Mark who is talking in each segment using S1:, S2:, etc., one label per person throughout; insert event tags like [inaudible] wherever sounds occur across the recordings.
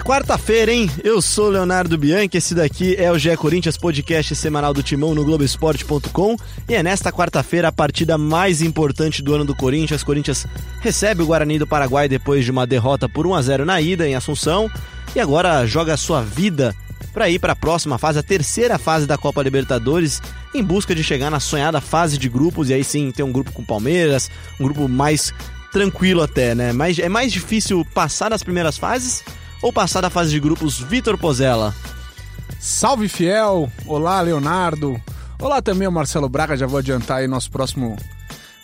S1: É quarta-feira, hein? Eu sou Leonardo Bianchi, esse daqui é o GE Corinthians podcast semanal do Timão no Globoesporte.com e é nesta quarta-feira a partida mais importante do ano do Corinthians. Corinthians recebe o Guarani do Paraguai depois de uma derrota por 1 a 0 na ida em Assunção e agora joga a sua vida para ir para a próxima fase, a terceira fase da Copa Libertadores, em busca de chegar na sonhada fase de grupos e aí sim ter um grupo com Palmeiras, um grupo mais tranquilo até, né? Mas é mais difícil passar das primeiras fases ou passar da fase de grupos Vitor Pozella?
S2: Salve fiel! Olá, Leonardo! Olá também o Marcelo Braga, já vou adiantar aí nosso próximo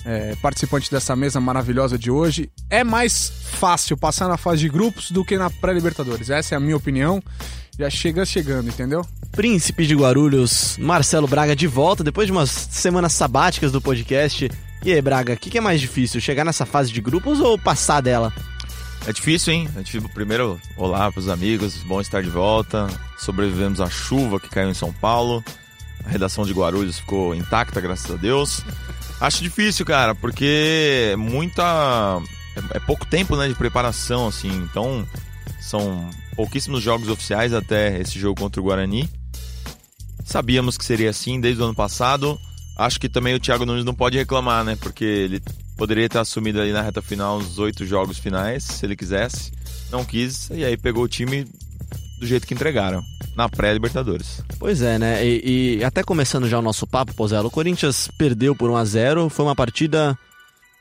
S2: é, participante dessa mesa maravilhosa de hoje. É mais fácil passar na fase de grupos do que na pré-Libertadores. Essa é a minha opinião. Já chega chegando, entendeu?
S1: Príncipe de Guarulhos, Marcelo Braga de volta depois de umas semanas sabáticas do podcast. E aí, Braga, o que, que é mais difícil, chegar nessa fase de grupos ou passar dela?
S3: É difícil, hein? É difícil. Primeiro, olá para os amigos, bom estar de volta. Sobrevivemos à chuva que caiu em São Paulo. A redação de Guarulhos ficou intacta, graças a Deus. Acho difícil, cara, porque é muita. É, é pouco tempo, né, de preparação, assim. Então, são pouquíssimos jogos oficiais até esse jogo contra o Guarani. Sabíamos que seria assim desde o ano passado. Acho que também o Thiago Nunes não pode reclamar, né? Porque ele Poderia ter assumido ali na reta final os oito jogos finais, se ele quisesse. Não quis, e aí pegou o time do jeito que entregaram, na pré-Libertadores.
S1: Pois é, né? E, e, até começando já o nosso papo, Pozelo, o Corinthians perdeu por 1 a 0 Foi uma partida,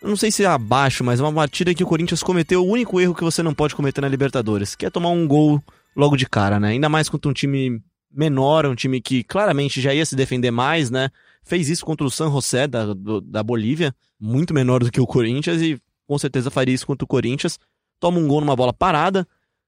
S1: não sei se é abaixo, mas uma partida que o Corinthians cometeu o único erro que você não pode cometer na Libertadores, que é tomar um gol logo de cara, né? Ainda mais contra um time menor, um time que claramente já ia se defender mais, né? Fez isso contra o San José da, do, da Bolívia, muito menor do que o Corinthians, e com certeza faria isso contra o Corinthians. Toma um gol numa bola parada.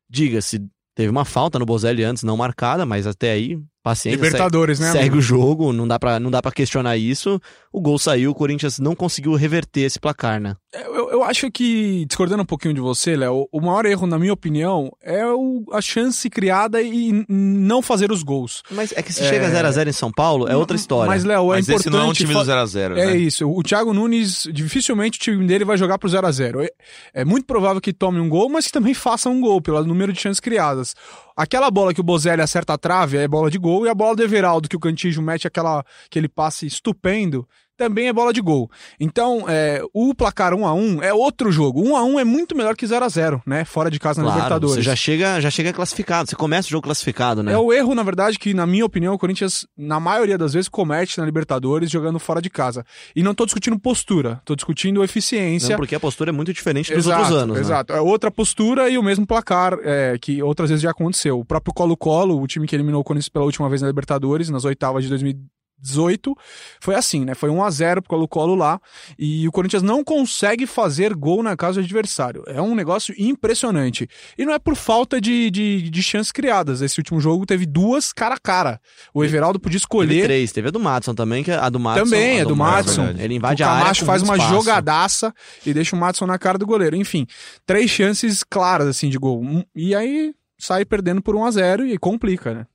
S1: Diga-se, teve uma falta no Bozelli antes, não marcada, mas até aí paciência.
S2: Libertadores,
S1: segue,
S2: né?
S1: Segue o jogo, não dá, pra, não dá pra questionar isso. O gol saiu, o Corinthians não conseguiu reverter esse placar, né?
S2: É, eu, eu acho que, discordando um pouquinho de você, Léo, o maior erro, na minha opinião, é o, a chance criada e não fazer os gols.
S1: Mas é que se é... chega 0x0 em São Paulo, é outra história.
S2: Mas, Léo, é
S3: Mas
S2: importante...
S3: esse não é um time do 0x0,
S2: É
S3: né?
S2: isso. O Thiago Nunes, dificilmente o time dele vai jogar pro 0x0. É, é muito provável que tome um gol, mas que também faça um gol, pelo número de chances criadas. Aquela bola que o Bozelli acerta a trave é bola de gol, e a bola do Everaldo, que o Cantijo mete aquela, aquele passe estupendo, também é bola de gol. Então, é, o placar 1 a 1 é outro jogo. 1 a 1 é muito melhor que 0 a 0 né? Fora de casa na
S1: claro,
S2: Libertadores.
S1: Você já chega, já chega classificado, você começa o jogo classificado, né?
S2: É o erro, na verdade, que, na minha opinião, o Corinthians, na maioria das vezes, comete na Libertadores jogando fora de casa. E não tô discutindo postura, tô discutindo eficiência.
S1: Não, porque a postura é muito diferente dos
S2: exato,
S1: outros anos.
S2: Exato.
S1: Né?
S2: É outra postura e o mesmo placar é, que outras vezes já aconteceu. O próprio Colo-Colo, o time que eliminou o Corinthians pela última vez na Libertadores, nas oitavas de 2018. 18, foi assim, né? Foi 1 a 0 pro Colo-Colo lá, e o Corinthians não consegue fazer gol na casa do adversário. É um negócio impressionante. E não é por falta de, de, de chances criadas. Esse último jogo teve duas cara a cara. O Everaldo podia escolher...
S1: Teve três, teve a do Matson também, que é a do Matson...
S2: Também,
S1: a
S2: é do, do Matson.
S1: Ele invade
S2: o
S1: a área
S2: Camacho faz uma
S1: espaço.
S2: jogadaça e deixa o Matson na cara do goleiro. Enfim, três chances claras, assim, de gol. E aí sai perdendo por 1 a 0 e complica, né?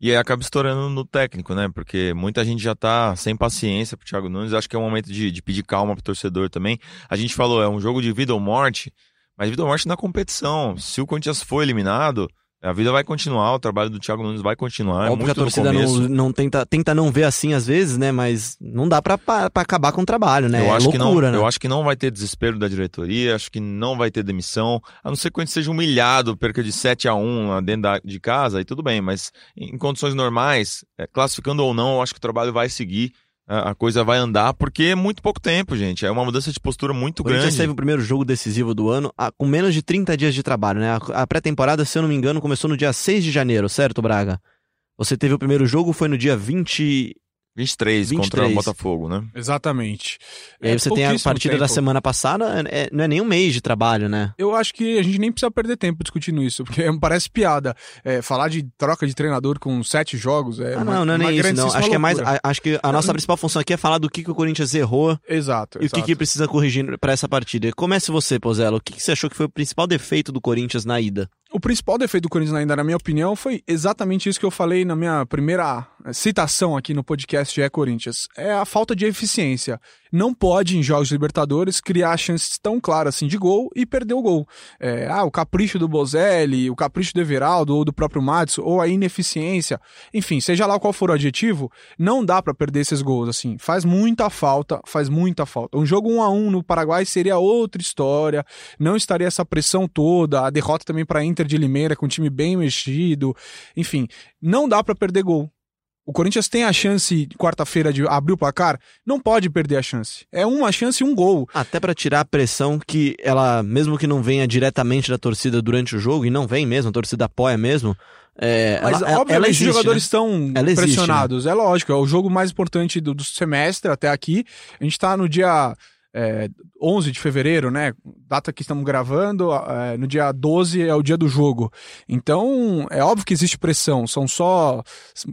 S3: E aí acaba estourando no técnico, né? Porque muita gente já tá sem paciência pro Thiago Nunes. Acho que é um momento de, de pedir calma pro torcedor também. A gente falou, é um jogo de vida ou morte, mas vida ou morte na competição. Se o Corinthians for eliminado, a vida vai continuar, o trabalho do Thiago Nunes vai continuar.
S1: Óbvio
S3: é muito
S1: que a torcida não, não, tenta, tenta não ver assim às vezes, né? Mas não dá pra acabar com o trabalho, né?
S3: Eu
S1: é
S3: acho
S1: loucura,
S3: que não,
S1: né?
S3: Eu acho que não vai ter desespero da diretoria, acho que não vai ter demissão, a não ser que o Corinthians seja humilhado, perca de 7 a 1 lá dentro da, de casa, aí tudo bem, mas em condições normais, é, classificando ou não, eu acho que o trabalho vai seguir a coisa vai andar, porque é muito pouco tempo, gente. É uma mudança de postura muito
S1: o
S3: grande.
S1: Corinthians teve o primeiro jogo decisivo do ano a, com menos de 30 dias de trabalho, né? A, a pré-temporada, se eu não me engano, começou no dia 6 de janeiro, certo, Braga? Você teve o primeiro jogo, foi no dia 20,
S3: 23,
S1: 23
S3: contra o Botafogo, né?
S2: Exatamente.
S1: E aí
S2: É
S1: você tem a partida
S2: tempo.
S1: da semana passada, é- não é nem um mês de trabalho, né?
S2: Eu acho que a gente nem precisa perder tempo discutindo isso, porque [laughs] parece piada. É, falar de troca de treinador com sete jogos é
S1: Ah,
S2: uma,
S1: não, não é nem isso, não. Acho que é mais. a- Acho que a nossa principal função aqui é falar do que, que o Corinthians errou
S2: Exato.
S1: e o que, que precisa corrigir pra essa partida. Comece você, Pozella. O que, que você achou que foi o principal defeito do Corinthians na ida?
S2: O principal defeito do Corinthians ainda, na minha opinião, foi exatamente isso que eu falei na minha primeira citação aqui no podcast É Corinthians. É a falta de eficiência. Não pode, em jogos de Libertadores, criar chances tão claras assim de gol e perder o gol. É, ah, o capricho do Bozelli, o capricho do Everaldo ou do próprio Matos, ou a ineficiência, enfim, seja lá qual for o adjetivo, não dá para perder esses gols, assim. Faz muita falta, faz muita falta. Um jogo 1 a 1 no Paraguai seria outra história, não estaria essa pressão toda, a derrota também para Inter de Limeira com um time bem mexido, enfim, não dá para perder gol. O Corinthians tem a chance quarta-feira de abrir o placar, não pode perder a chance. É uma chance e um gol.
S1: Até para tirar a pressão que ela, mesmo que não venha diretamente da torcida durante o jogo, e não vem mesmo, a torcida apoia mesmo. É,
S2: Mas,
S1: ela,
S2: obviamente,
S1: ela existe,
S2: os jogadores
S1: né?
S2: estão
S1: Ela existe,
S2: pressionados. É lógico, é o jogo mais importante do, do semestre até aqui. A gente tá no dia é, 11 de fevereiro, né? Data que estamos gravando, é, no dia 12 é o dia do jogo. Então, é óbvio que existe pressão. São só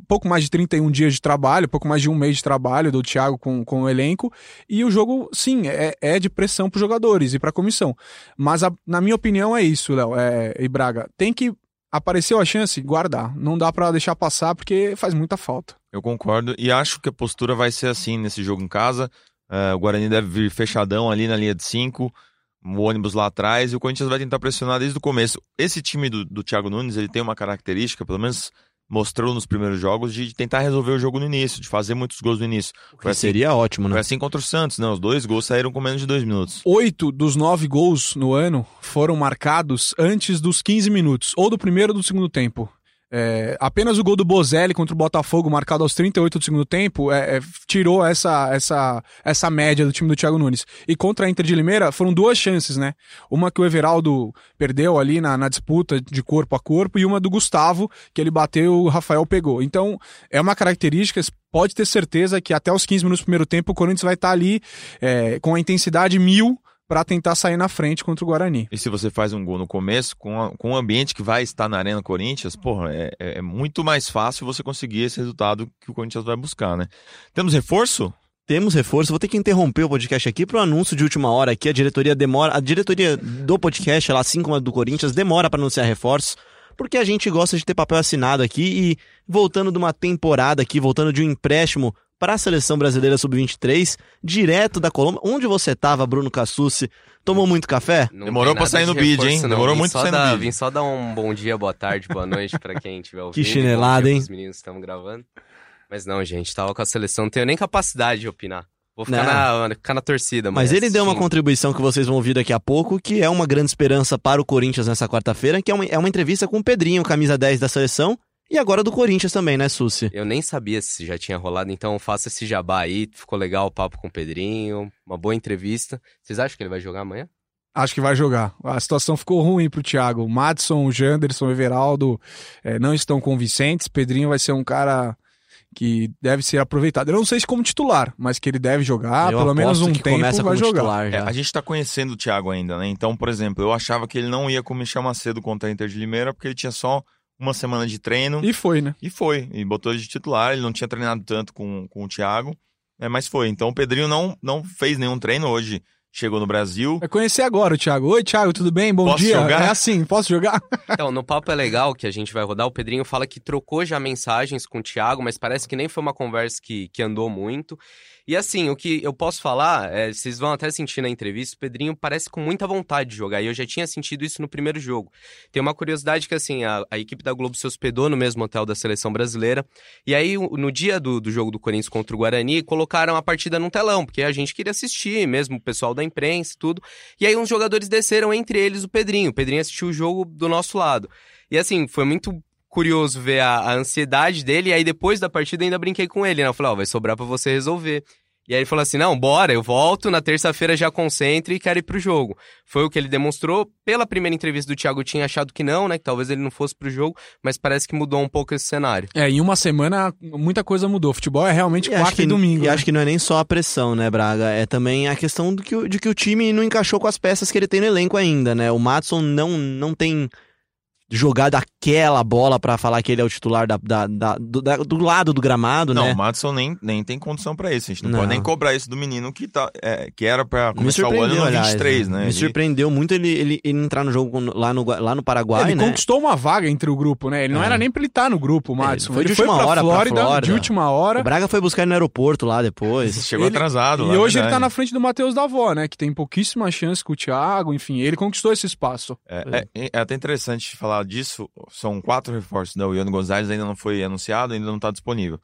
S2: pouco mais de 31 dias de trabalho, pouco mais de um mês de trabalho do Thiago com, com o elenco. E o jogo, sim, é, é de pressão para os jogadores e para a comissão. Mas, a, na minha opinião, é isso, Léo é, e Braga. Tem que apareceu a chance, guardar. Não dá para deixar passar porque faz muita falta.
S3: Eu concordo e acho que a postura vai ser assim nesse jogo em casa. É, o Guarani deve vir fechadão ali na linha de 5, o ônibus lá atrás, e o Corinthians vai tentar pressionar desde o começo. Esse time do, do Thiago Nunes, ele tem uma característica, pelo menos mostrou nos primeiros jogos, de tentar resolver o jogo no início, de fazer muitos gols no início.
S1: Foi assim, seria ótimo, né?
S3: Foi assim contra o Santos, né? Os dois gols saíram com menos de dois minutos.
S2: Oito dos nove gols no ano foram marcados antes dos 15 minutos, ou do primeiro ou do segundo tempo. É, apenas o gol do Bozelli contra o Botafogo, marcado aos 38 do segundo tempo, é, é, tirou essa, essa, essa média do time do Thiago Nunes. E contra a Inter de Limeira foram duas chances, né? Uma que o Everaldo perdeu ali na, na disputa de corpo a corpo, e uma do Gustavo, que ele bateu o Rafael pegou. Então, é uma característica, pode ter certeza que até os 15 minutos do primeiro tempo o Corinthians vai estar ali é, com a intensidade mil para tentar sair na frente contra o Guarani.
S3: E se você faz um gol no começo, com, a, com o ambiente que vai estar na Arena Corinthians, porra, é, é, muito mais fácil você conseguir esse resultado que o Corinthians vai buscar, né? Temos reforço?
S1: Temos reforço. Vou ter que interromper o podcast aqui para o anúncio de última hora aqui. A diretoria demora, a diretoria do podcast, ela, assim como a do Corinthians, demora para anunciar reforços, porque a gente gosta de ter papel assinado aqui e voltando de uma temporada aqui, voltando de um empréstimo para a seleção brasileira sub-23, direto da Colômbia. Onde você estava, Bruno Cassucci? Tomou muito café?
S3: Não Demorou para sair no bid, hein?
S4: Não.
S3: Demorou
S4: vim
S3: muito
S4: pra
S3: sair
S4: dar,
S3: no bid.
S4: Vim só dar um bom dia, boa tarde, boa noite para quem estiver ouvindo.
S1: Que chinelada, hein?
S4: Os meninos estão gravando. Mas não, gente, tava com a seleção, não tenho nem capacidade de opinar. Vou ficar, na, ficar na, torcida,
S1: Mas ele deu uma contribuição que vocês vão ouvir daqui a pouco, que é uma grande esperança para o Corinthians nessa quarta-feira, que é uma, é uma entrevista com o Pedrinho, camisa 10 da seleção, e agora do Corinthians também, né, Susi?
S4: Eu nem sabia se já tinha rolado, então faça esse jabá aí. Ficou legal o papo com o Pedrinho, uma boa entrevista. Vocês acham que ele vai jogar amanhã?
S2: Acho que vai jogar. A situação ficou ruim pro Thiago. O Madison, o Janderson, o Everaldo é, não estão convincentes. Pedrinho vai ser um cara que deve ser aproveitado. Eu não sei se como titular, mas que ele deve jogar,
S1: eu
S2: pelo menos um
S1: que
S2: tempo
S1: começa
S2: vai jogar.
S3: É, a gente tá conhecendo o Thiago ainda, né? Então, por exemplo, eu achava que ele não ia com o Michel Macedo contra a Inter de Limeira, porque ele tinha só uma semana de treino.
S2: E foi, né?
S3: E foi. E botou ele de titular. Ele não tinha treinado tanto com, com o Thiago, é, mas foi. Então o Pedrinho não, não fez nenhum treino hoje. Chegou no Brasil.
S2: É conhecer agora o Thiago. Oi, Thiago, tudo bem? Bom
S3: Posso
S2: dia.
S3: Jogar?
S2: É assim, posso jogar? [laughs]
S4: Então, no papo é legal que a gente vai rodar. O Pedrinho fala que trocou já mensagens com o Thiago, mas parece que nem foi uma conversa que, que andou muito. E assim, o que eu posso falar, é, vocês vão até sentir na entrevista, o Pedrinho parece com muita vontade de jogar. E eu já tinha sentido isso no primeiro jogo. Tem uma curiosidade que, assim, a, a equipe da Globo se hospedou no mesmo hotel da seleção brasileira. E aí, no dia do, do jogo do Corinthians contra o Guarani, colocaram a partida num telão, porque a gente queria assistir, mesmo o pessoal da imprensa e tudo. E aí, uns jogadores desceram, entre eles o Pedrinho. O Pedrinho assistiu o jogo do nosso lado. E assim, foi muito curioso ver a, a, ansiedade dele, e aí depois da partida ainda brinquei com ele, né? Eu falei, ó, oh, vai sobrar para você resolver. E aí ele falou assim: não, bora, eu volto, na terça-feira já concentre e quero ir pro jogo. Foi o que ele demonstrou. Pela primeira entrevista do Thiago, tinha achado que não, né? Que talvez ele não fosse pro jogo, mas parece que mudou um pouco esse cenário.
S2: É, em uma semana muita coisa mudou. Futebol é realmente
S1: E
S2: quarta
S1: que,
S2: e domingo.
S1: E
S2: né?
S1: acho que não é nem só a pressão, né, Braga? É também a questão do que, de que o time não encaixou com as peças que ele tem no elenco ainda, né? O Matson não, não tem jogar daquela bola pra falar que ele é o titular da, da- da- do, da- do lado do gramado,
S3: Não,
S1: né?
S3: o Madison nem, nem tem condição pra isso. A gente não,
S1: Não.
S3: pode nem cobrar isso do menino que, tá, é, que era pra
S1: Me
S3: começar o ano no
S1: aliás,
S3: 23, né?
S1: Me
S3: Ele-
S1: surpreendeu muito ele, ele, ele entrar no jogo lá no, lá no Paraguai,
S2: ele
S1: né?
S2: conquistou uma vaga entre o grupo, né? Ele não
S1: É.
S2: era nem pra ele estar no grupo, o
S1: É,
S2: Madison.
S1: foi de
S2: ele foi
S1: última
S2: pra
S1: hora pra
S2: Flórida,
S1: Flórida.
S2: de última hora.
S1: O Braga foi buscar ele no aeroporto lá depois. [laughs]
S3: Chegou
S2: Ele-
S3: atrasado.
S2: E
S3: lá,
S2: hoje ele tá
S3: verdade.
S2: na frente do Matheus Davó, né? Que tem pouquíssima chance com o Thiago, enfim, ele conquistou esse espaço.
S3: É, é- é até interessante falar disso. São quatro reforços. Né? O Iano Gonzalez ainda não foi anunciado, ainda não está disponível.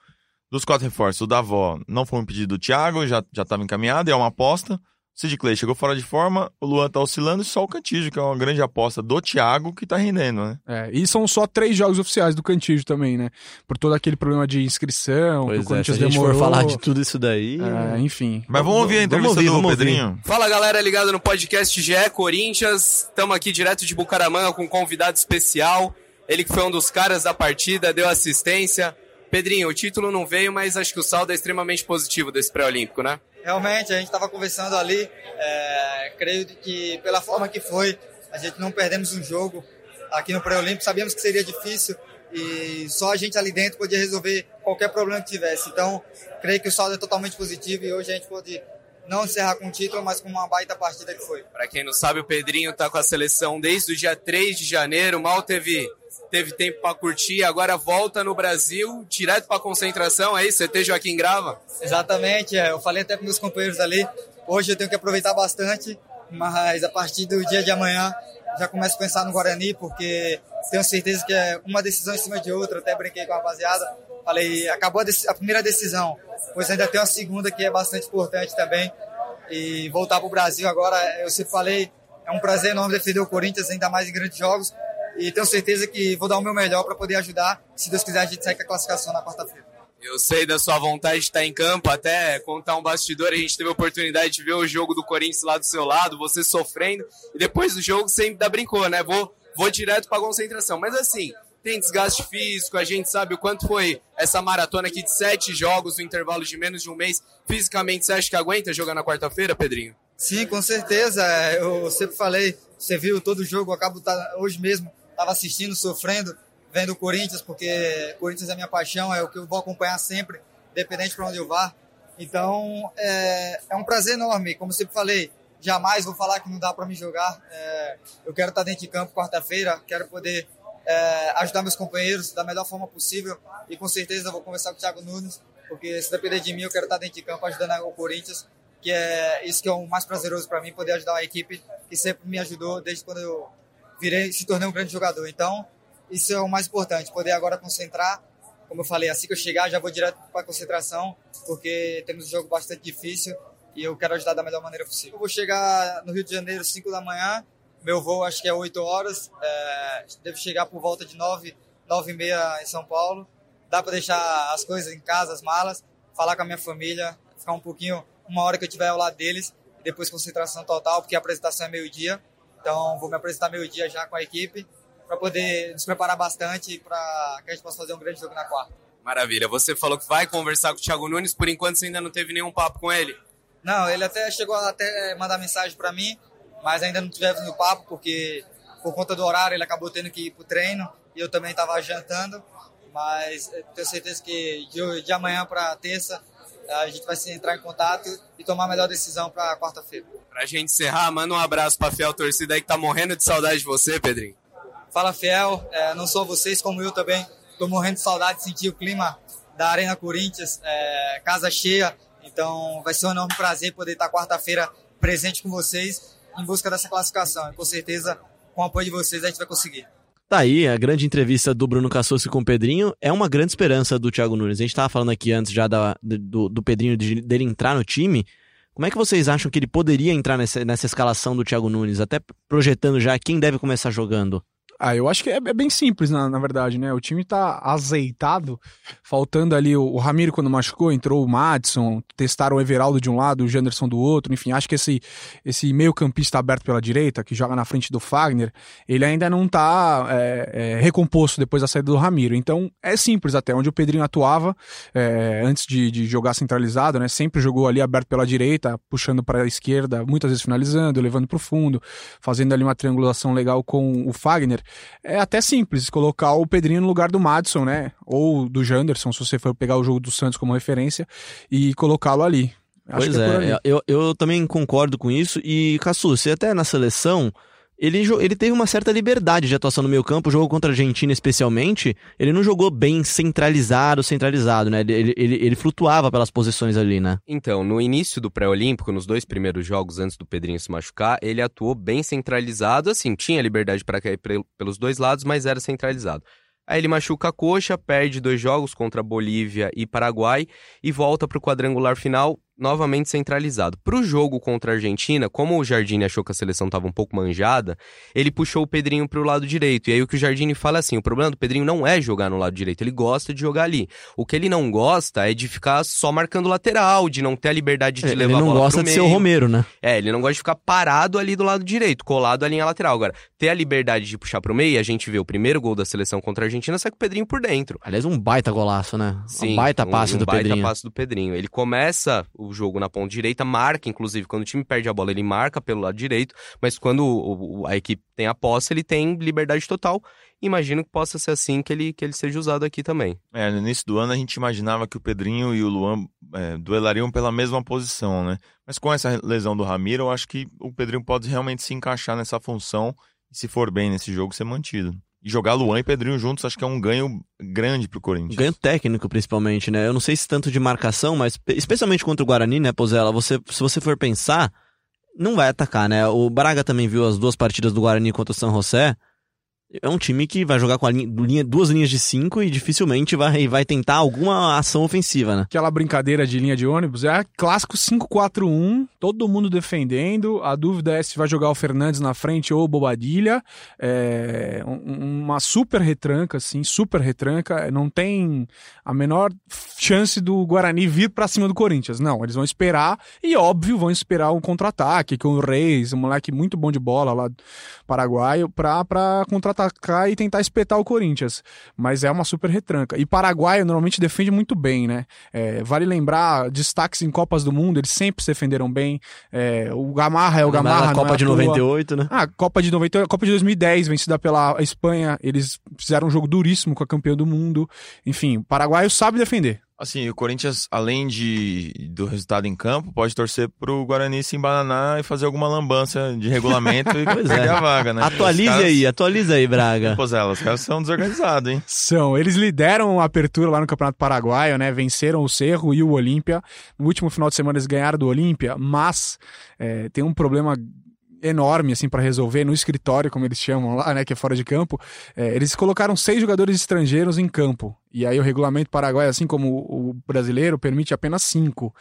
S3: Dos quatro reforços, o Davó não foi um pedido do Thiago, já estava encaminhado, é uma aposta. Sid Clay chegou fora de forma, o Luan tá oscilando e só o Cantígio, que é uma grande aposta do Thiago, que tá rendendo, né?
S2: É, e são só três jogos oficiais do Cantígio também, né? Por todo aquele problema de inscrição, que
S1: Pois
S2: o
S1: é, se
S2: Corinthians
S1: a gente
S2: demorou.
S1: for falar de tudo isso daí...
S2: É, enfim.
S3: Mas vamos ouvir a
S1: Vamos
S3: entrevista
S1: ouvir,
S3: do
S1: vamos ouvir.
S3: Pedrinho.
S5: Fala galera ligada no podcast GE Corinthians. Estamos aqui direto de Bucaramanga com um convidado especial. Ele que foi um dos caras da partida, deu assistência. Pedrinho, o título não veio, mas acho que o saldo é extremamente positivo desse pré-olímpico, né?
S6: Realmente, a gente estava conversando ali. é, creio que pela forma que foi, a gente não perdemos um jogo aqui no pré-olímpico. Sabíamos que seria difícil e só a gente ali dentro podia resolver qualquer problema que tivesse. Então, creio que o saldo é totalmente positivo e hoje a gente pode não encerrar com o título, mas com uma baita partida que foi.
S5: Pra quem não sabe, o Pedrinho tá com a seleção desde o dia 3 de janeiro, mal teve, teve tempo pra curtir, agora volta no Brasil, direto pra concentração, é isso? CT Joaquim Grava?
S6: Exatamente, é, eu falei até para meus companheiros ali. Hoje eu tenho que aproveitar bastante, mas a partir do dia de amanhã já começo a pensar no Guarani, porque tenho certeza que é uma decisão em cima de outra. Até brinquei com a rapaziada, falei, acabou a, a primeira decisão, pois ainda tem uma segunda que é bastante importante também. E voltar para o Brasil agora, eu sempre falei, é um prazer enorme defender o Corinthians, ainda mais em grandes jogos. E tenho certeza que vou dar o meu melhor para poder ajudar. Se Deus quiser, a gente sai com a classificação na quarta-feira.
S5: Eu sei da sua vontade de estar em campo, até contar um bastidor, a gente teve a oportunidade de ver o jogo do Corinthians lá do seu lado, você sofrendo, e depois do jogo você ainda brincou, né? Vou, vou direto pra concentração. Mas assim, tem desgaste físico, a gente sabe o quanto foi essa maratona aqui de sete jogos no intervalo de menos de um mês. Fisicamente, você acha que aguenta jogar na quarta-feira, Pedrinho?
S6: Sim, com certeza. Eu sempre falei, você viu todo o jogo, eu acabo tá, hoje mesmo estava assistindo, sofrendo, vendo o Corinthians, porque Corinthians é minha paixão, é o que eu vou acompanhar sempre, independente para onde eu vá. Então, é, é um prazer enorme. Como sempre falei, jamais vou falar que não dá para me jogar. É, eu quero estar dentro de campo quarta-feira, quero poder é, ajudar meus companheiros da melhor forma possível e com certeza vou conversar com o Thiago Nunes, porque se depender de mim, eu quero estar dentro de campo ajudando o Corinthians que é isso que é o mais prazeroso para mim, poder ajudar uma equipe que sempre me ajudou desde quando eu virei, se tornei um grande jogador. Então, isso é o mais importante, poder agora concentrar. Como eu falei, assim que eu chegar, já vou direto para a concentração, porque temos um jogo bastante difícil e eu quero ajudar da melhor maneira possível. Eu vou chegar no Rio de Janeiro 5 da manhã, meu voo acho que é 8 horas, é, devo chegar por volta de 9, 9 e meia em São Paulo. Dá para deixar as coisas em casa, as malas, falar com a minha família, ficar um pouquinho uma hora que eu estiver ao lado deles, e depois concentração total, porque a apresentação é meio-dia. Então, vou me apresentar meio-dia já com a equipe, para poder nos preparar bastante para que a gente possa fazer um grande jogo na quarta.
S5: Maravilha. Você falou que vai conversar com o Thiago Nunes, por enquanto você ainda não teve nenhum papo com ele?
S6: Não, ele até chegou a até mandar mensagem para mim, mas ainda não tivemos no papo, porque por conta do horário ele acabou tendo que ir para o treino, e eu também estava jantando, mas tenho certeza que de, de amanhã para terça a gente vai se entrar em contato e tomar a melhor decisão para quarta-feira.
S5: Pra gente encerrar, manda um abraço pra fiel torcida aí que tá morrendo de saudade de você, Pedrinho.
S6: Fala, fiel. É, não só vocês, como eu também. Tô morrendo de saudade de sentir o clima da Arena Corinthians, é, casa cheia. Então vai ser um enorme prazer poder estar quarta-feira presente com vocês em busca dessa classificação. E com certeza, com o apoio de vocês, a gente vai conseguir.
S1: Tá aí, a grande entrevista do Bruno Cassossi com o Pedrinho é uma grande esperança do Thiago Nunes. A gente tava falando aqui antes já da, do, do Pedrinho, de, dele entrar no time. Como é que vocês acham que ele poderia entrar nessa, nessa escalação do Thiago Nunes? Até projetando já quem deve começar jogando.
S2: Ah, eu acho que é, é bem simples, na, na, verdade, né? O time tá azeitado, faltando ali o, o Ramiro quando machucou, entrou o Madison, testaram o Everaldo de um lado, o Janderson do outro, enfim, acho que esse, esse meio campista aberto pela direita, que joga na frente do Fagner, ele ainda não tá é, é, recomposto depois da saída do Ramiro, então é simples até, onde o Pedrinho atuava, é, antes de, de, jogar centralizado, né? Sempre jogou ali aberto pela direita, puxando para a esquerda, muitas vezes finalizando, levando para o fundo, fazendo ali uma triangulação legal com o Fagner, é até simples, colocar o Pedrinho no lugar do Madison, né? Ou do Janderson, se você for pegar o jogo do Santos como referência, e colocá-lo ali.
S1: Acho pois é, é eu, eu também concordo com isso. E, Cassu, você até na seleção ele, ele teve uma certa liberdade de atuação no meio campo, o jogo contra a Argentina especialmente, ele não jogou bem centralizado, centralizado, né? Ele, ele, ele flutuava pelas posições ali, né?
S4: Então, no início do pré-olímpico, nos dois primeiros jogos antes do Pedrinho se machucar, ele atuou bem centralizado, assim, tinha liberdade para cair pelos dois lados, mas era centralizado. Aí ele machuca a coxa, perde dois jogos contra Bolívia e Paraguai e volta para o quadrangular final novamente centralizado. Para o jogo contra a Argentina, como o Jardine achou que a seleção estava um pouco manjada, ele puxou o Pedrinho para o lado direito. E aí o que o Jardine fala é assim: o problema do Pedrinho não é jogar no lado direito, ele gosta de jogar ali. O que ele não gosta é de ficar só marcando lateral, de não ter a liberdade de é, levar a bola
S1: Ele não gosta de
S4: meio.
S1: ser o Romero, né?
S4: É, ele não gosta de ficar parado ali do lado direito, colado à linha lateral. Agora, ter a liberdade de puxar para o meio, e a gente vê o primeiro gol da seleção contra a Argentina, sai com o Pedrinho por dentro.
S1: Aliás, um baita golaço, né?
S4: Sim,
S1: um baita passe
S4: um, um
S1: do
S4: baita
S1: Pedrinho.
S4: passe do Pedrinho. Ele começa o jogo na ponta direita marca, inclusive, quando o time perde a bola, ele marca pelo lado direito, mas quando o, a equipe tem a posse, ele tem liberdade total. Imagino que possa ser assim que ele, que ele seja usado aqui também.
S3: É, no início do ano a gente imaginava que o Pedrinho e o Luan é, duelariam pela mesma posição, né? Mas com essa lesão do Ramiro, eu acho que o Pedrinho pode realmente se encaixar nessa função e, se for bem nesse jogo, ser mantido. E jogar Luan e Pedrinho juntos acho que é um ganho grande pro Corinthians.
S1: Ganho técnico, principalmente, né? Eu não sei se tanto de marcação, mas especialmente contra o Guarani, né, Pozella? Você, se você for pensar, não vai atacar, né? O Braga também viu as duas partidas do Guarani contra o São José é um time que vai jogar com a linha, duas linhas de cinco e dificilmente vai, vai tentar alguma ação ofensiva, né?
S2: Aquela brincadeira de linha de ônibus é clássico 5-4-1, todo mundo defendendo. A dúvida é se vai jogar o Fernandes na frente ou o Bobadilha. É uma super retranca, assim, super retranca. Não tem a menor chance do Guarani vir para cima do Corinthians. Não, eles vão esperar e, óbvio, vão esperar um contra-ataque com o Reis, um moleque muito bom de bola lá paraguaio, para contra-atacar atacar e tentar espetar o Corinthians. Mas é uma super retranca. E Paraguai normalmente defende muito bem, né? É, vale lembrar, destaques em Copas do Mundo, eles sempre se defenderam bem. É, o Gamarra é o Gamarra.
S1: A Copa
S2: é
S1: de 98, né?
S2: Ah, Copa de 98, Copa de 2010, vencida pela Espanha. Eles fizeram um jogo duríssimo com a campeã do mundo. Enfim, o paraguaio sabe defender.
S3: Assim, o Corinthians, além de, do resultado em campo, pode torcer pro Guarani se embananar e fazer alguma lambança de regulamento e [laughs] pois perder é. a vaga, né?
S1: Atualize caras... aí, atualize aí, Braga. [laughs]
S3: Pois é, os caras são desorganizados, hein?
S2: São. Eles lideram a apertura lá no Campeonato Paraguaio, né? Venceram o Cerro e o Olímpia. No último final de semana eles ganharam do Olímpia, mas é, tem um problema enorme assim para resolver no escritório, como eles chamam lá, né, que é fora de campo. É, eles colocaram seis jogadores estrangeiros em campo. E aí o regulamento paraguaio, assim como o brasileiro, permite apenas cinco.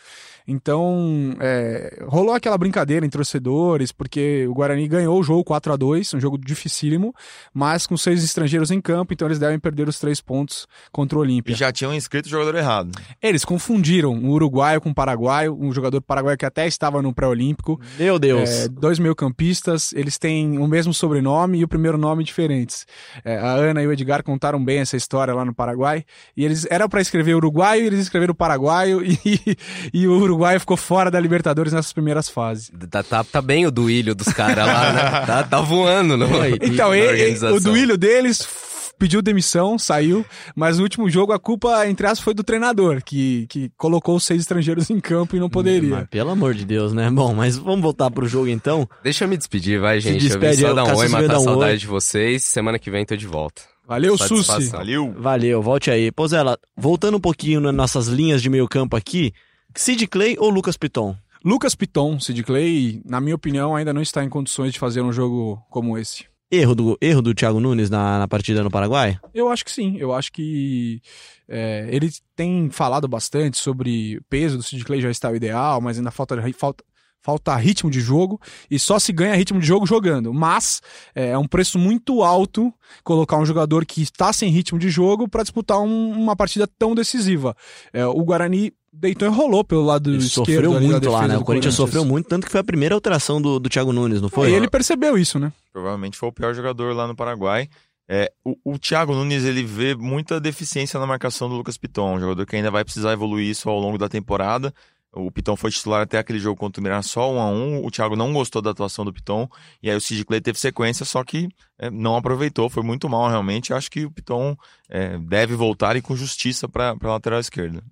S2: Então, é, rolou aquela brincadeira em torcedores, porque o Guarani ganhou o jogo 4 a 2 um jogo dificílimo, mas com seis estrangeiros em campo, então eles devem perder os três pontos contra o Olímpia.
S3: E já tinham inscrito o jogador errado.
S2: Eles confundiram o uruguaio com o paraguaio, um jogador paraguaio que até estava no pré-olímpico.
S1: Meu Deus!
S2: É, dois meio-campistas, eles têm o mesmo sobrenome e o primeiro nome diferentes. É, a Ana e o Edgar contaram bem essa história lá no Paraguai, e eles eram para escrever uruguaio, e eles escreveram paraguaio, [laughs] e, e o Uruguai ficou fora da Libertadores nessas primeiras fases.
S4: Tá, tá, tá bem o duílio dos caras lá, né? [laughs] Tá, tá voando, não
S2: é? Então, ele, o duílio deles pediu demissão, saiu, mas no último jogo a culpa, entre aspas, foi do treinador, que, que colocou os seis estrangeiros em campo e não poderia.
S1: Mas, pelo amor de Deus, né? Bom, mas vamos voltar pro jogo então.
S4: Deixa eu me despedir, vai, gente. Se despede, eu vim só dar um oi, matar a saudade oi. de vocês. Semana que vem tô de volta.
S2: Valeu, Susi.
S3: Valeu.
S1: Valeu, volte aí. Pozela, voltando um pouquinho nas nossas linhas de meio campo aqui, Sid Clay ou Lucas Piton?
S2: Lucas Piton, Sid Clay, na minha opinião, ainda não está em condições de fazer um jogo como esse.
S1: Erro do, erro do Thiago Nunes na, na partida no Paraguai?
S2: Eu acho que sim. Eu acho que é, ele tem falado bastante sobre o peso do Sid Clay já está o ideal, mas ainda falta, falta, falta ritmo de jogo e só se ganha ritmo de jogo jogando. Mas é, é um preço muito alto colocar um jogador que está sem ritmo de jogo para disputar um, uma partida tão decisiva. É, o Guarani deitou e rolou pelo lado ele esquerdo.
S1: Sofreu muito lá, né? O Corinthians sofreu muito, tanto que foi a primeira alteração do, do Thiago Nunes, não foi?
S2: E ele percebeu isso, né?
S3: Provavelmente foi o pior jogador lá no Paraguai. É, o, o Thiago Nunes ele vê muita deficiência na marcação do Lucas Piton, um jogador que ainda vai precisar evoluir isso ao longo da temporada O Piton foi titular até aquele jogo contra o Mirassol, 1 a 1 O Thiago não gostou da atuação do Piton. E aí o Sid Clay teve sequência, só que é, não aproveitou. Foi muito mal, realmente. Acho que o Piton é, deve voltar e com justiça para a lateral esquerda.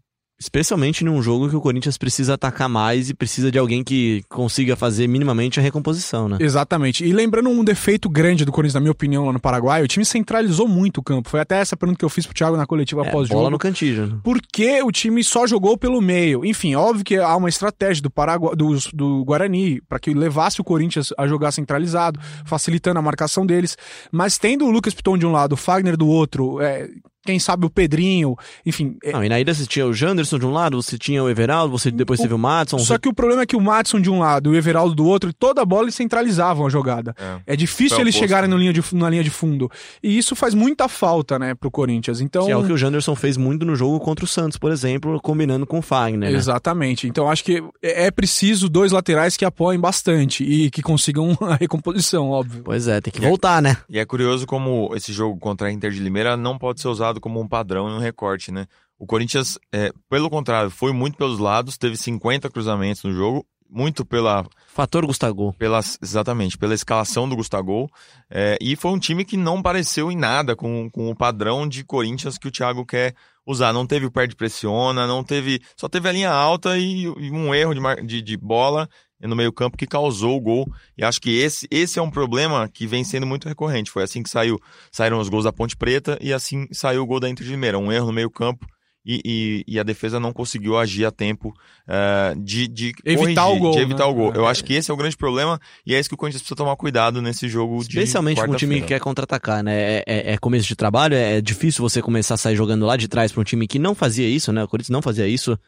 S1: Especialmente num jogo que o Corinthians precisa atacar mais e precisa de alguém que consiga fazer minimamente a recomposição, né?
S2: Exatamente. E lembrando um defeito grande do Corinthians, na minha opinião, lá no Paraguai, o time centralizou muito o campo. Foi até essa pergunta que eu fiz pro Thiago na coletiva
S1: É,
S2: após-jogo.
S1: bola no cantilho. né?
S2: Por que o time só jogou pelo meio? Enfim, óbvio que há uma estratégia do, Paraguai, do, do Guarani para que levasse o Corinthians a jogar centralizado, facilitando a marcação deles. Mas tendo o Lucas Piton de um lado, o Fagner do outro, é, quem sabe o Pedrinho, enfim. é-
S1: Não, e na ida você tinha o Janderson de um lado, você tinha o Everaldo, você depois
S2: O-
S1: teve o Madison.
S2: Só que o problema é que o Matson de um lado e o Everaldo do outro, toda a bola eles centralizavam a jogada.
S3: É.
S2: É difícil eles
S3: oposto,
S2: chegarem
S3: né?
S2: no linha de, na linha de fundo. E isso faz muita falta, né, pro Corinthians. Então.
S1: Que é o que o Janderson fez muito no jogo contra o Santos, por exemplo, combinando com o Fagner. né?
S2: Exatamente. Então acho que é é preciso dois laterais que apoiem bastante e que consigam [laughs] a recomposição, óbvio.
S1: Pois é, tem que voltar, né?
S3: E é curioso como esse jogo contra a Inter de Limeira não pode ser usado como um padrão e um recorte, né? O Corinthians, é, pelo contrário, foi muito pelos lados, teve 50 cruzamentos no jogo, muito pela,
S1: Fator Gustavo.
S3: pela exatamente, pela escalação do Gustavo, é, e foi um time que não pareceu em nada com, com o padrão de Corinthians que o Thiago quer usar. Não teve o perde pressiona, não teve, só teve a linha alta e, e um erro de, de, de bola no meio campo que causou o gol. E acho que esse, esse é um problema que vem sendo muito recorrente. Foi assim que saiu, saíram os gols da Ponte Preta e assim saiu o gol da Inter de Limeira. Um erro no meio campo e, e, e a defesa não conseguiu agir a tempo eh, de, de
S2: Evitar
S3: corrigir,
S2: o gol,
S3: De evitar
S2: né?
S3: o gol. Eu
S2: É.
S3: acho que esse é o grande problema e é isso que o Corinthians precisa tomar cuidado nesse jogo de
S1: Especialmente com um time que quer contra-atacar, né? É, é- é começo de trabalho, é difícil você começar a sair jogando lá de trás para um time que não fazia isso, né? O Corinthians não fazia isso.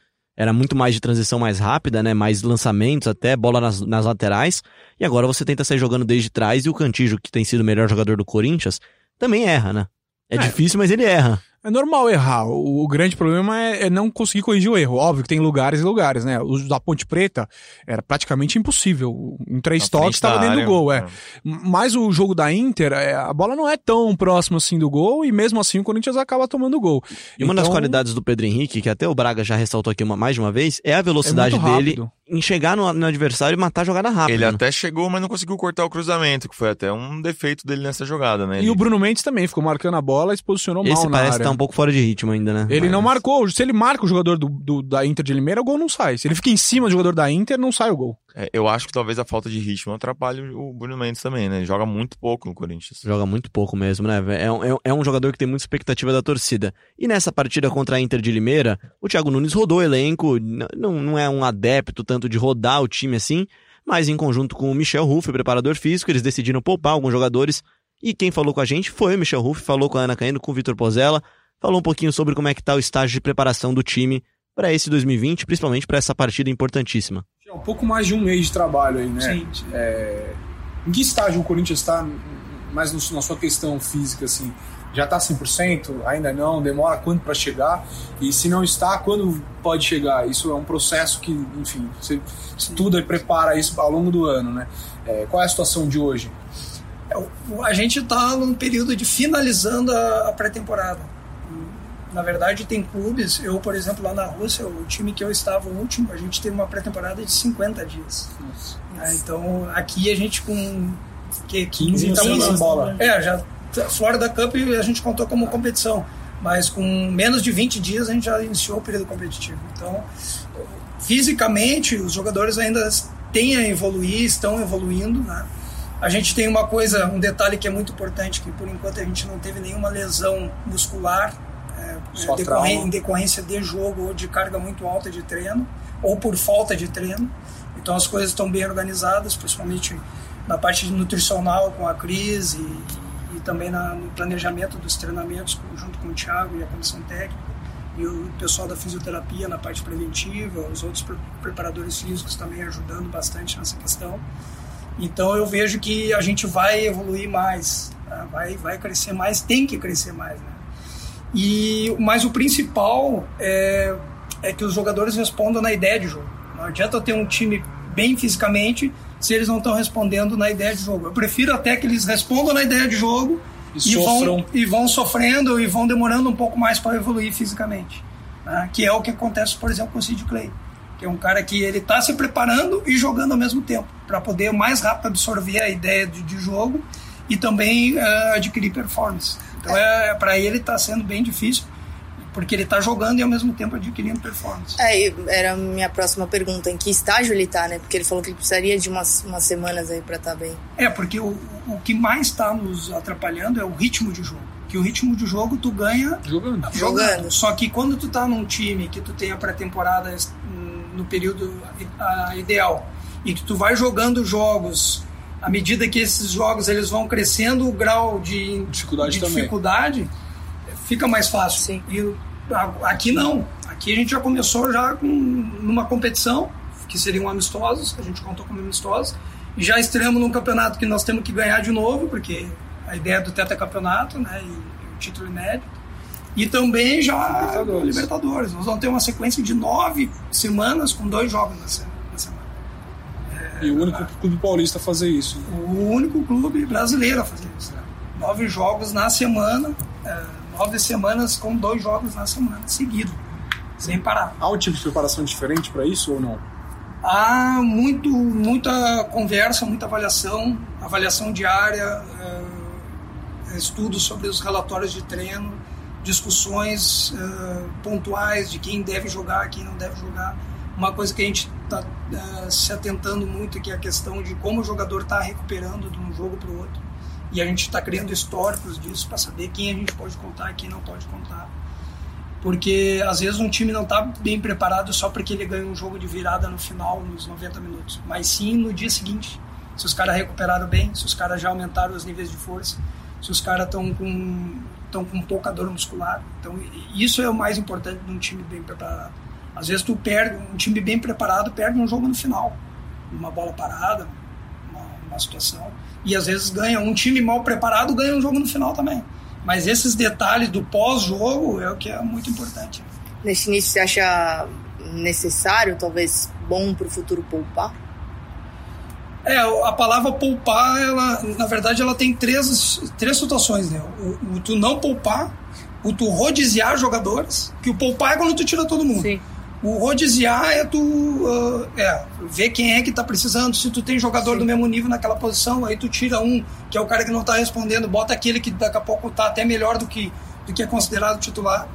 S1: Era muito mais de transição mais rápida, né? Mais lançamentos até, bola nas, nas laterais. E agora você tenta sair jogando desde trás e o Cantijo, que tem sido o melhor jogador do Corinthians, também erra, né? É,
S2: É.
S1: difícil, mas ele erra.
S2: É normal errar. O, o grande problema é, é não conseguir corrigir o erro. Óbvio que tem lugares e lugares, né? O da Ponte Preta era praticamente impossível. Em três
S3: Na
S2: toques estava dentro do gol, é. Mas o jogo da Inter, é, a bola não é tão próxima assim do gol e mesmo assim o Corinthians acaba tomando o gol.
S1: E uma das
S2: Então,
S1: qualidades do Pedro Henrique, que até o Braga já ressaltou aqui uma- mais de uma vez, é a
S2: é
S1: velocidade
S2: muito
S1: dele em chegar no, no adversário e matar a jogada rápida.
S3: Ele
S1: né?
S3: até chegou, mas não conseguiu cortar o cruzamento, que foi até um defeito dele nessa jogada, né?
S2: E
S3: Ele-
S2: o Bruno Mendes também ficou marcando a bola e se posicionou
S1: Esse
S2: mal na
S1: parece
S2: área.
S1: estar um pouco fora de ritmo ainda, né?
S2: Ele não
S1: Mas-
S2: marcou. Se ele marca o jogador do, do- da Inter de Limeira, o gol não sai. Se ele fica em cima do jogador da Inter, não sai o gol.
S3: É, eu acho que talvez a falta de ritmo atrapalhe o Bruno Mendes também, né? Ele joga muito pouco no Corinthians.
S1: Joga muito pouco mesmo, né? É, um- é um- é um jogador que tem muita expectativa da torcida. E nessa partida contra a Inter de Limeira, o Thiago Nunes rodou o elenco, não, não é um adepto tanto de rodar o time assim, mas em conjunto com o Michel Ruff, preparador físico, eles decidiram poupar alguns jogadores. E quem falou com a gente foi o Michel Ruff, falou com a Ana Caino, com o Vitor Pozella, falou um pouquinho sobre como é que tá o estágio de preparação do time para esse 2020, principalmente para essa partida importantíssima.
S7: É um pouco mais de um mês de trabalho aí, né?
S8: Sim.
S7: É, Em que estágio o Corinthians está mais no- na sua questão física, assim? Já está 100%? Ainda não? Demora quanto para chegar? E se não está, quando pode chegar? Isso é um processo que, enfim, você estuda e prepara isso ao longo do ano, né? É, qual é a situação de hoje?
S8: É, o- A gente está num período de finalizando a pré-temporada. Na verdade, tem clubes, eu, por exemplo, lá na Rússia, o time que eu estava, o último, a gente teve uma pré-temporada de 50 dias. né? Então, aqui a gente com que,
S7: 15
S8: 15
S7: semanas sem bola.
S8: É, já Florida Cup a gente contou como competição, mas com menos de 20 dias a gente já iniciou o período competitivo. Então, fisicamente, os jogadores ainda têm a evoluir, estão evoluindo, né? A gente tem uma coisa, um detalhe que é muito importante, que por enquanto a gente não teve nenhuma lesão muscular é, em decorrência de jogo ou de carga muito alta de treino, ou por falta de treino. Então as coisas estão bem organizadas, principalmente na parte nutricional com a Cris e, e também na, no planejamento dos treinamentos junto com o Thiago e a comissão técnica e o pessoal da fisioterapia na parte preventiva, os outros pre- preparadores físicos também ajudando bastante nessa questão. Então eu vejo que a gente vai evoluir mais, tá? vai, vai crescer mais, tem que crescer mais. Né? E, mas o principal é, é que os jogadores respondam na ideia de jogo. Não adianta ter um time bem fisicamente se eles não estão respondendo na ideia de jogo. Eu prefiro até que eles respondam na ideia de jogo
S7: E
S8: e, vão, e vão sofrendo e vão demorando um pouco mais para evoluir fisicamente. né? Que é o que acontece, por exemplo, com o Sid Clay. que é um cara que ele está se preparando e jogando ao mesmo tempo, para poder mais rápido absorver a ideia de, de jogo e também uh, adquirir performance. Então, é, para ele está sendo bem difícil, porque ele está jogando e ao mesmo tempo adquirindo performance.
S9: É, era a minha próxima pergunta, em que estágio ele está, né? Porque ele falou que ele precisaria de umas, umas semanas aí para estar tá bem.
S8: É, porque o, o que mais está nos atrapalhando é o ritmo de jogo. Que o ritmo de jogo tu ganha
S7: jogando.
S8: jogando. jogando. Só que quando tu tá num time que tu tem a pré-temporada no período ideal e que tu vai jogando jogos à medida que esses jogos eles vão crescendo o grau de
S7: dificuldade,
S8: de dificuldade fica mais fácil
S9: Sim.
S8: e aqui não aqui a gente já começou já com numa competição que seriam amistosos que a gente contou como amistosos e já estreamos num campeonato que nós temos que ganhar de novo porque a ideia do tetracampeonato né e, e o título inédito e também já
S7: Libertadores.
S8: Libertadores. Nós vamos ter uma sequência de nove semanas com dois jogos na semana.
S7: É, e o único clube paulista a fazer isso.
S8: O único clube brasileiro a fazer isso. Né? Nove jogos na semana, é, nove semanas com dois jogos na semana, seguido, sem parar.
S7: Há um tipo de preparação diferente para isso ou não?
S8: Há muito, muita conversa, muita avaliação, avaliação diária, é, estudos sobre os relatórios de treino, discussões uh, pontuais de quem deve jogar, quem não deve jogar. Uma coisa que a gente está uh, se atentando muito é que é a questão de como o jogador está recuperando de um jogo para o outro. E a gente está criando históricos disso para saber quem a gente pode contar e quem não pode contar. Porque às vezes um time não está bem preparado só porque ele ganhou um jogo de virada no final, nos 90 minutos, mas sim no dia seguinte. Se os caras recuperaram bem, se os caras já aumentaram os níveis de força, se os caras estão com estão com pouca dor muscular. Então, isso é o mais importante de um time bem preparado. Às vezes tu perde, um time bem preparado perde um jogo no final, uma bola parada, uma, uma situação. E às vezes ganha, um time mal preparado ganha um jogo no final também. Mas esses detalhes do pós-jogo é o que é muito importante.
S9: Nesse início, você acha necessário, talvez bom para o futuro poupar?
S8: É, a palavra poupar, ela, na verdade, ela tem três, três situações, né? O, o tu não poupar, o tu rodiziar jogadores, que o poupar é quando tu tira todo mundo.
S9: Sim.
S8: O rodiziar é tu uh, é, ver quem é que tá precisando. Se tu tem jogador Sim. do mesmo nível naquela posição, aí tu tira um, que é o cara que não tá respondendo, bota aquele que daqui a pouco tá até melhor do que, do que é considerado titular.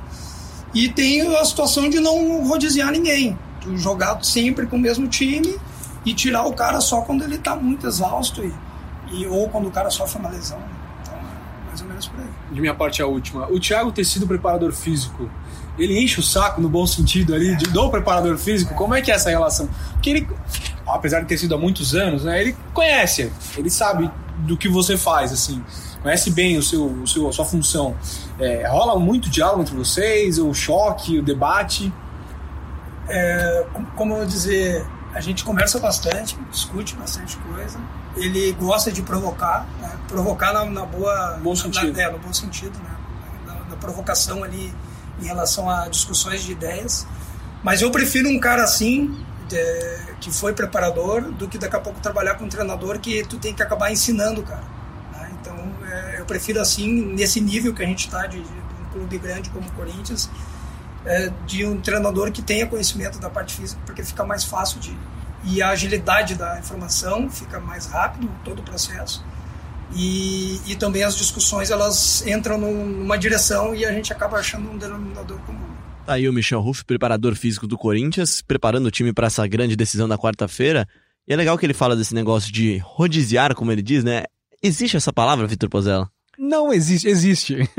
S8: E tem a situação de não rodiziar ninguém. Tu jogar sempre com o mesmo time e tirar o cara só quando ele está muito exausto e, e, ou quando o cara sofre uma lesão. Então, é mais ou menos por aí.
S7: De minha parte, a última. O Thiago ter sido preparador físico, ele enche o saco no bom sentido ali de, do preparador físico? Como é que é essa relação? Porque ele, apesar de ter sido há muitos anos, né, ele conhece, ele sabe do que você faz, assim. Conhece bem o seu, o seu, a sua função. É, rola muito diálogo entre vocês, o choque, o debate?
S8: É, como eu dizer, a gente conversa bastante, discute bastante coisa. Ele gosta de provocar, né? provocar na, na boa
S7: bom sentido.
S8: Na, é, no bom sentido, né? Na, na, provocação ali em relação a discussões de ideias. Mas eu prefiro um cara assim de, que foi preparador do que daqui a pouco trabalhar com um treinador que tu tem que acabar ensinando, cara. Né? Então é, eu prefiro assim nesse nível que a gente está de, de um clube grande como o Corinthians é, de um treinador que tenha conhecimento da parte física, porque fica mais fácil de. E a agilidade da informação fica mais rápido, todo o processo. E, e também as discussões elas entram numa direção e a gente acaba achando um denominador comum.
S1: Tá aí o Michel Ruff, preparador físico do Corinthians, preparando o time para essa grande decisão da quarta-feira. E é legal que ele fala desse negócio de rodiziar, como ele diz, né? Existe essa palavra, Vitor Pozella?
S2: Não existe, existe.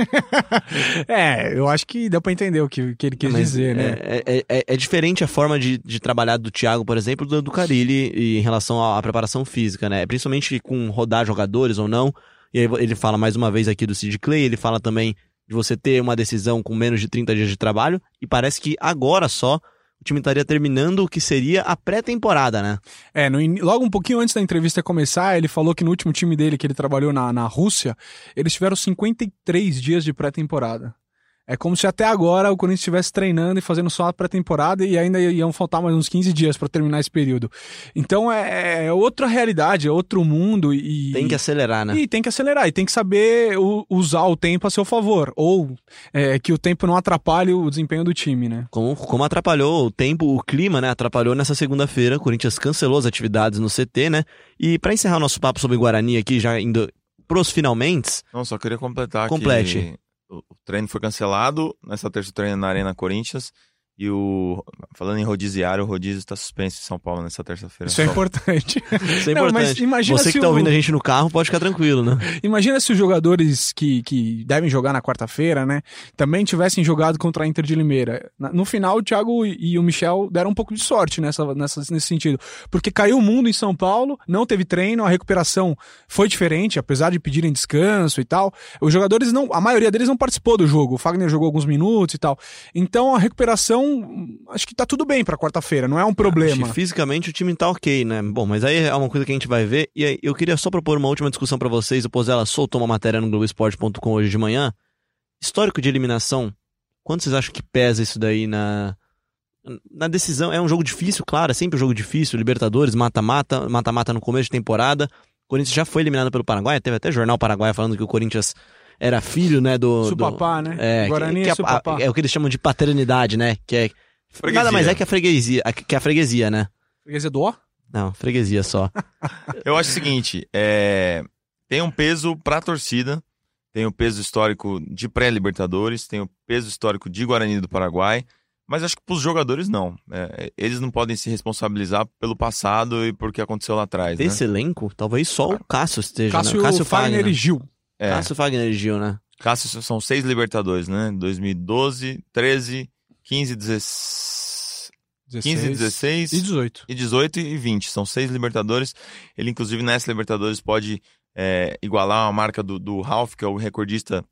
S2: [laughs] é, eu acho que dá pra entender o que, que ele quis
S1: Mas
S2: dizer, né?
S1: É, é, é, é, diferente a forma de, de trabalhar do Thiago, por exemplo, do, do Carilli em relação à, à preparação física, né? Principalmente com rodar jogadores ou não. E aí ele fala mais uma vez aqui do Sid Clay, ele fala também de você ter uma decisão com menos de 30 dias de trabalho, e parece que agora só o time estaria terminando o que seria a pré-temporada, né?
S2: É, no, logo um pouquinho antes da entrevista começar, ele falou que no último time dele, que ele trabalhou na, na Rússia, eles tiveram 53 dias de pré-temporada. É como se até agora o Corinthians estivesse treinando e fazendo só a pré-temporada e ainda iam faltar mais uns 15 dias para terminar esse período. Então é, é, outra realidade, é outro mundo e.
S1: Tem que acelerar, né?
S2: E tem que acelerar, e tem que saber u- usar o tempo a seu favor. Ou é, que o tempo não atrapalhe o desempenho do time, né?
S1: Como, como atrapalhou o tempo, o clima, né? Atrapalhou nessa segunda-feira. O Corinthians cancelou as atividades no CT, né? E pra encerrar o nosso papo sobre Guarani aqui, já indo pros finalmente,
S3: Não, só queria completar
S1: Complete.
S3: que o, treino foi cancelado, nessa terça treino na Arena Corinthians, e o, falando em rodiziário, o rodízio está suspenso em São Paulo nessa terça-feira.
S2: Isso é importante. [laughs]
S1: isso é
S2: Não, mas
S1: importante.
S2: imagina
S1: Você
S2: se
S1: que tá
S2: o-
S1: ouvindo a gente no carro, pode ficar tranquilo, né?
S2: Imagina se os jogadores que, que devem jogar na quarta-feira, né, também tivessem jogado contra a Inter de Limeira. No final, o Thiago e o Michel deram um pouco de sorte nessa, nessa, nesse sentido. Porque caiu o mundo em São Paulo, não teve treino, a recuperação foi diferente, apesar de pedirem descanso e tal. Os jogadores não. A maioria deles não participou do jogo. O Fagner jogou alguns minutos e tal. Então a recuperação, acho que tá tudo bem pra quarta-feira, não é um problema.
S1: que fisicamente o time tá ok, né? Bom, mas aí é uma coisa que a gente vai ver. E aí, eu queria só propor uma última discussão pra vocês. O Pozella soltou uma matéria no Globoesporte.com hoje de manhã. Histórico de eliminação. Quanto vocês acham que pesa isso daí na, na decisão? É um jogo difícil, claro, é sempre um jogo difícil. Libertadores, mata-mata, mata-mata no começo de temporada. O Corinthians já foi eliminado pelo Paraguai. Teve até jornal paraguaio falando que o Corinthians era filho, né, do... do
S2: Supapá, né?
S1: é,
S2: Guarani
S1: que,
S2: é
S1: a-
S2: supapá.
S1: é o que eles chamam de paternidade, né? Que é
S3: Freguesia.
S1: Nada mais é que a freguesia, que a freguesia, né?
S2: Freguesia do ó?
S1: Não, freguesia só. [laughs]
S3: Eu acho o seguinte, é, tem um peso pra torcida, tem o peso histórico de pré-Libertadores, tem o peso histórico de Guarani do Paraguai, mas acho que pros jogadores não. É, eles não podem se responsabilizar pelo passado e por que aconteceu lá atrás, né?
S1: Desse elenco, talvez só o Cássio esteja,
S2: Cássio,
S1: né? Cássio
S2: Fagner
S1: Fagner.
S2: e Gil.
S3: É,
S1: Cássio Fagner e Gil, né?
S3: Cássio são seis Libertadores, né? 2012, 13, 15, 16, 15, 16
S2: e 18.
S3: e 18 e 20. São seis Libertadores. Ele, inclusive, nessa Libertadores pode é, igualar a marca do, do Ralph, que é o recordista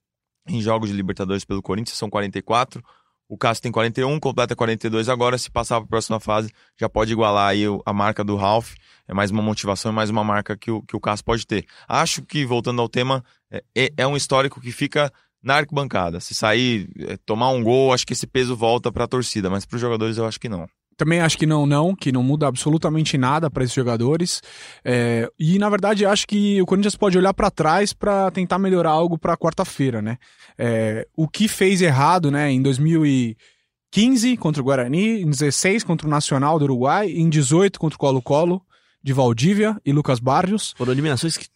S3: em jogos de Libertadores pelo Corinthians, são 44. O Cássio tem 41, completa 42 agora. Se passar para a próxima fase, já pode igualar aí a marca do Ralph. É mais uma motivação e mais uma marca que o, que o Cássio pode ter. Acho que, voltando ao tema, é, é- é um histórico que fica na arquibancada. Se sair, é, tomar um gol, acho que esse peso volta para a torcida, mas para os jogadores eu acho que não.
S2: Também acho que não, não, que não muda absolutamente nada para esses jogadores. É, e na verdade acho que o Corinthians pode olhar para trás para tentar melhorar algo para quarta-feira, né? É, o que fez errado, né? Em 2015 contra o Guarani, em 16 contra o Nacional do Uruguai, em 18 contra o Colo-Colo de Valdívia e Lucas Barrios.
S1: Foram eliminações que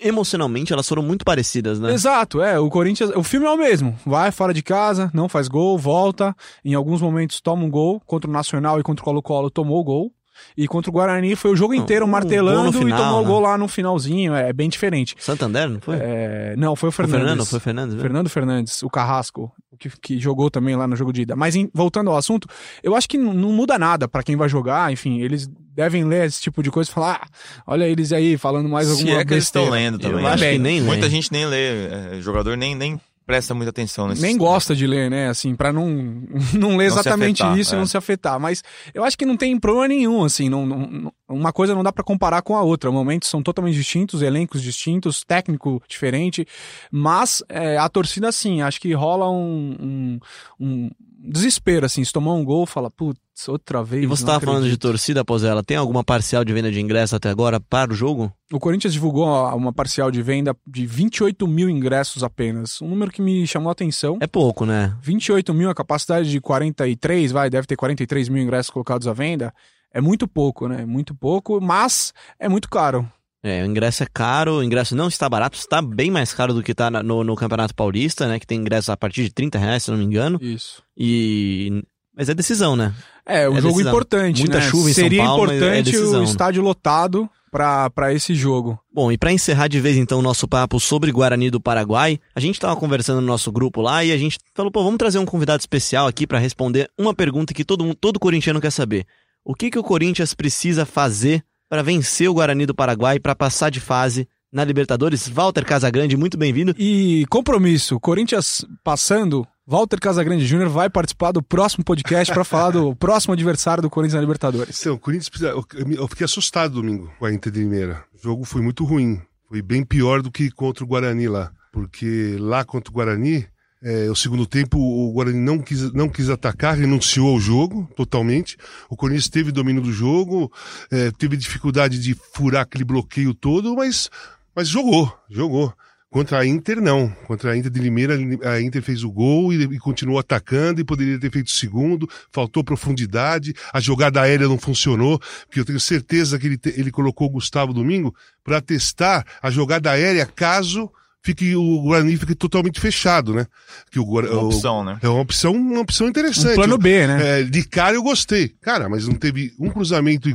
S1: emocionalmente elas foram muito parecidas, né?
S2: Exato, é. O Corinthians. O filme é o mesmo. Vai fora de casa, não faz gol, volta. Em alguns momentos toma um gol. Contra o Nacional e contra o Colo-Colo tomou o gol. E contra o Guarani foi o jogo inteiro
S1: um
S2: martelando
S1: no final,
S2: e tomou o
S1: né?
S2: gol lá no finalzinho. É bem diferente.
S1: Santander, não foi?
S2: É, não, foi o Fernandes.
S1: Fernando? Foi Fernandes, né?
S2: Fernando Fernandes, o Carrasco, o que, que jogou também lá no jogo de ida. Mas em- voltando ao assunto, eu acho que não muda nada pra quem vai jogar. Enfim, eles devem ler esse tipo de coisa e falar: ah, olha eles aí falando mais alguma
S3: Se é que eles estão
S2: besteira."
S3: lendo também.
S1: Eu acho que nem
S3: Muita
S1: lê.
S3: gente nem lê, é, jogador nem, nem presta muita atenção nesse
S2: nem gosta de ler, né? Assim, pra não, [laughs] não ler
S3: Não
S2: exatamente
S3: afetar,
S2: isso e
S3: é.
S2: não se afetar. Mas eu acho que não tem problema nenhum, assim. Não, não- uma coisa não dá pra comparar com a outra. Momentos são totalmente distintos, elencos distintos, técnico diferente. Mas é, a torcida, assim, acho que rola um, um, um desespero, assim. Se tomar um gol, fala, putz, outra vez.
S1: E você
S2: não
S1: tava falando de
S2: acredito."
S1: torcida, Pozella. Tem alguma parcial de venda de ingresso até agora para o jogo?
S2: O Corinthians divulgou uma parcial de venda de 28 mil ingressos apenas. Um número que me chamou a atenção.
S1: É pouco, né?
S2: 28 mil, a capacidade de 43, vai, deve ter 43 mil ingressos colocados à venda. É muito pouco, né? Muito pouco, mas é muito caro.
S1: É, o ingresso é caro, o ingresso não está barato, está bem mais caro do que está no, no Campeonato Paulista, né? Que tem ingresso a partir de 30 reais, se não me engano.
S2: Isso.
S1: E. Mas é decisão, né?
S2: É, um
S1: É
S2: jogo
S1: decisão.
S2: importante,
S1: Muita
S2: né?
S1: chuva em São
S2: Seria
S1: Paulo, mas é
S2: importante
S1: decisão.
S2: o estádio lotado para esse jogo.
S1: Bom, e para encerrar de vez então o nosso papo sobre Guarani do Paraguai, a gente tava conversando no nosso grupo lá e a gente falou, pô, vamos trazer um convidado especial aqui para responder uma pergunta que todo mundo, todo corintiano quer saber. O que que o Corinthians precisa fazer para vencer o Guarani do Paraguai para passar de fase na Libertadores? Walter Casagrande, muito bem-vindo.
S2: E compromisso, Corinthians passando, Walter Casagrande Júnior vai participar do próximo podcast para falar do [laughs] próximo adversário do Corinthians na Libertadores.
S10: Então, o Corinthians precisa. Eu fiquei assustado domingo com a Inter de Limeira. O jogo foi muito ruim. Foi bem pior do que contra o Guarani lá. Porque lá contra o Guarani, É, o segundo tempo, o Guarani não quis, não quis atacar, renunciou ao jogo totalmente. O Corinthians teve domínio do jogo, é, teve dificuldade de furar aquele bloqueio todo, mas, mas jogou, jogou. Contra a Inter, não. Contra a Inter de Limeira, a Inter fez o gol e, e, continuou atacando e poderia ter feito o segundo. Faltou profundidade, a jogada aérea não funcionou, porque eu tenho certeza que ele, te, ele colocou o Gustavo Domingo para testar a jogada aérea caso fique o Guarani fique totalmente fechado, né? Que o,
S3: uma opção, né?
S10: É uma opção, uma opção interessante. Um
S2: plano B, né?
S10: É, de cara eu gostei. Cara, mas não teve um cruzamento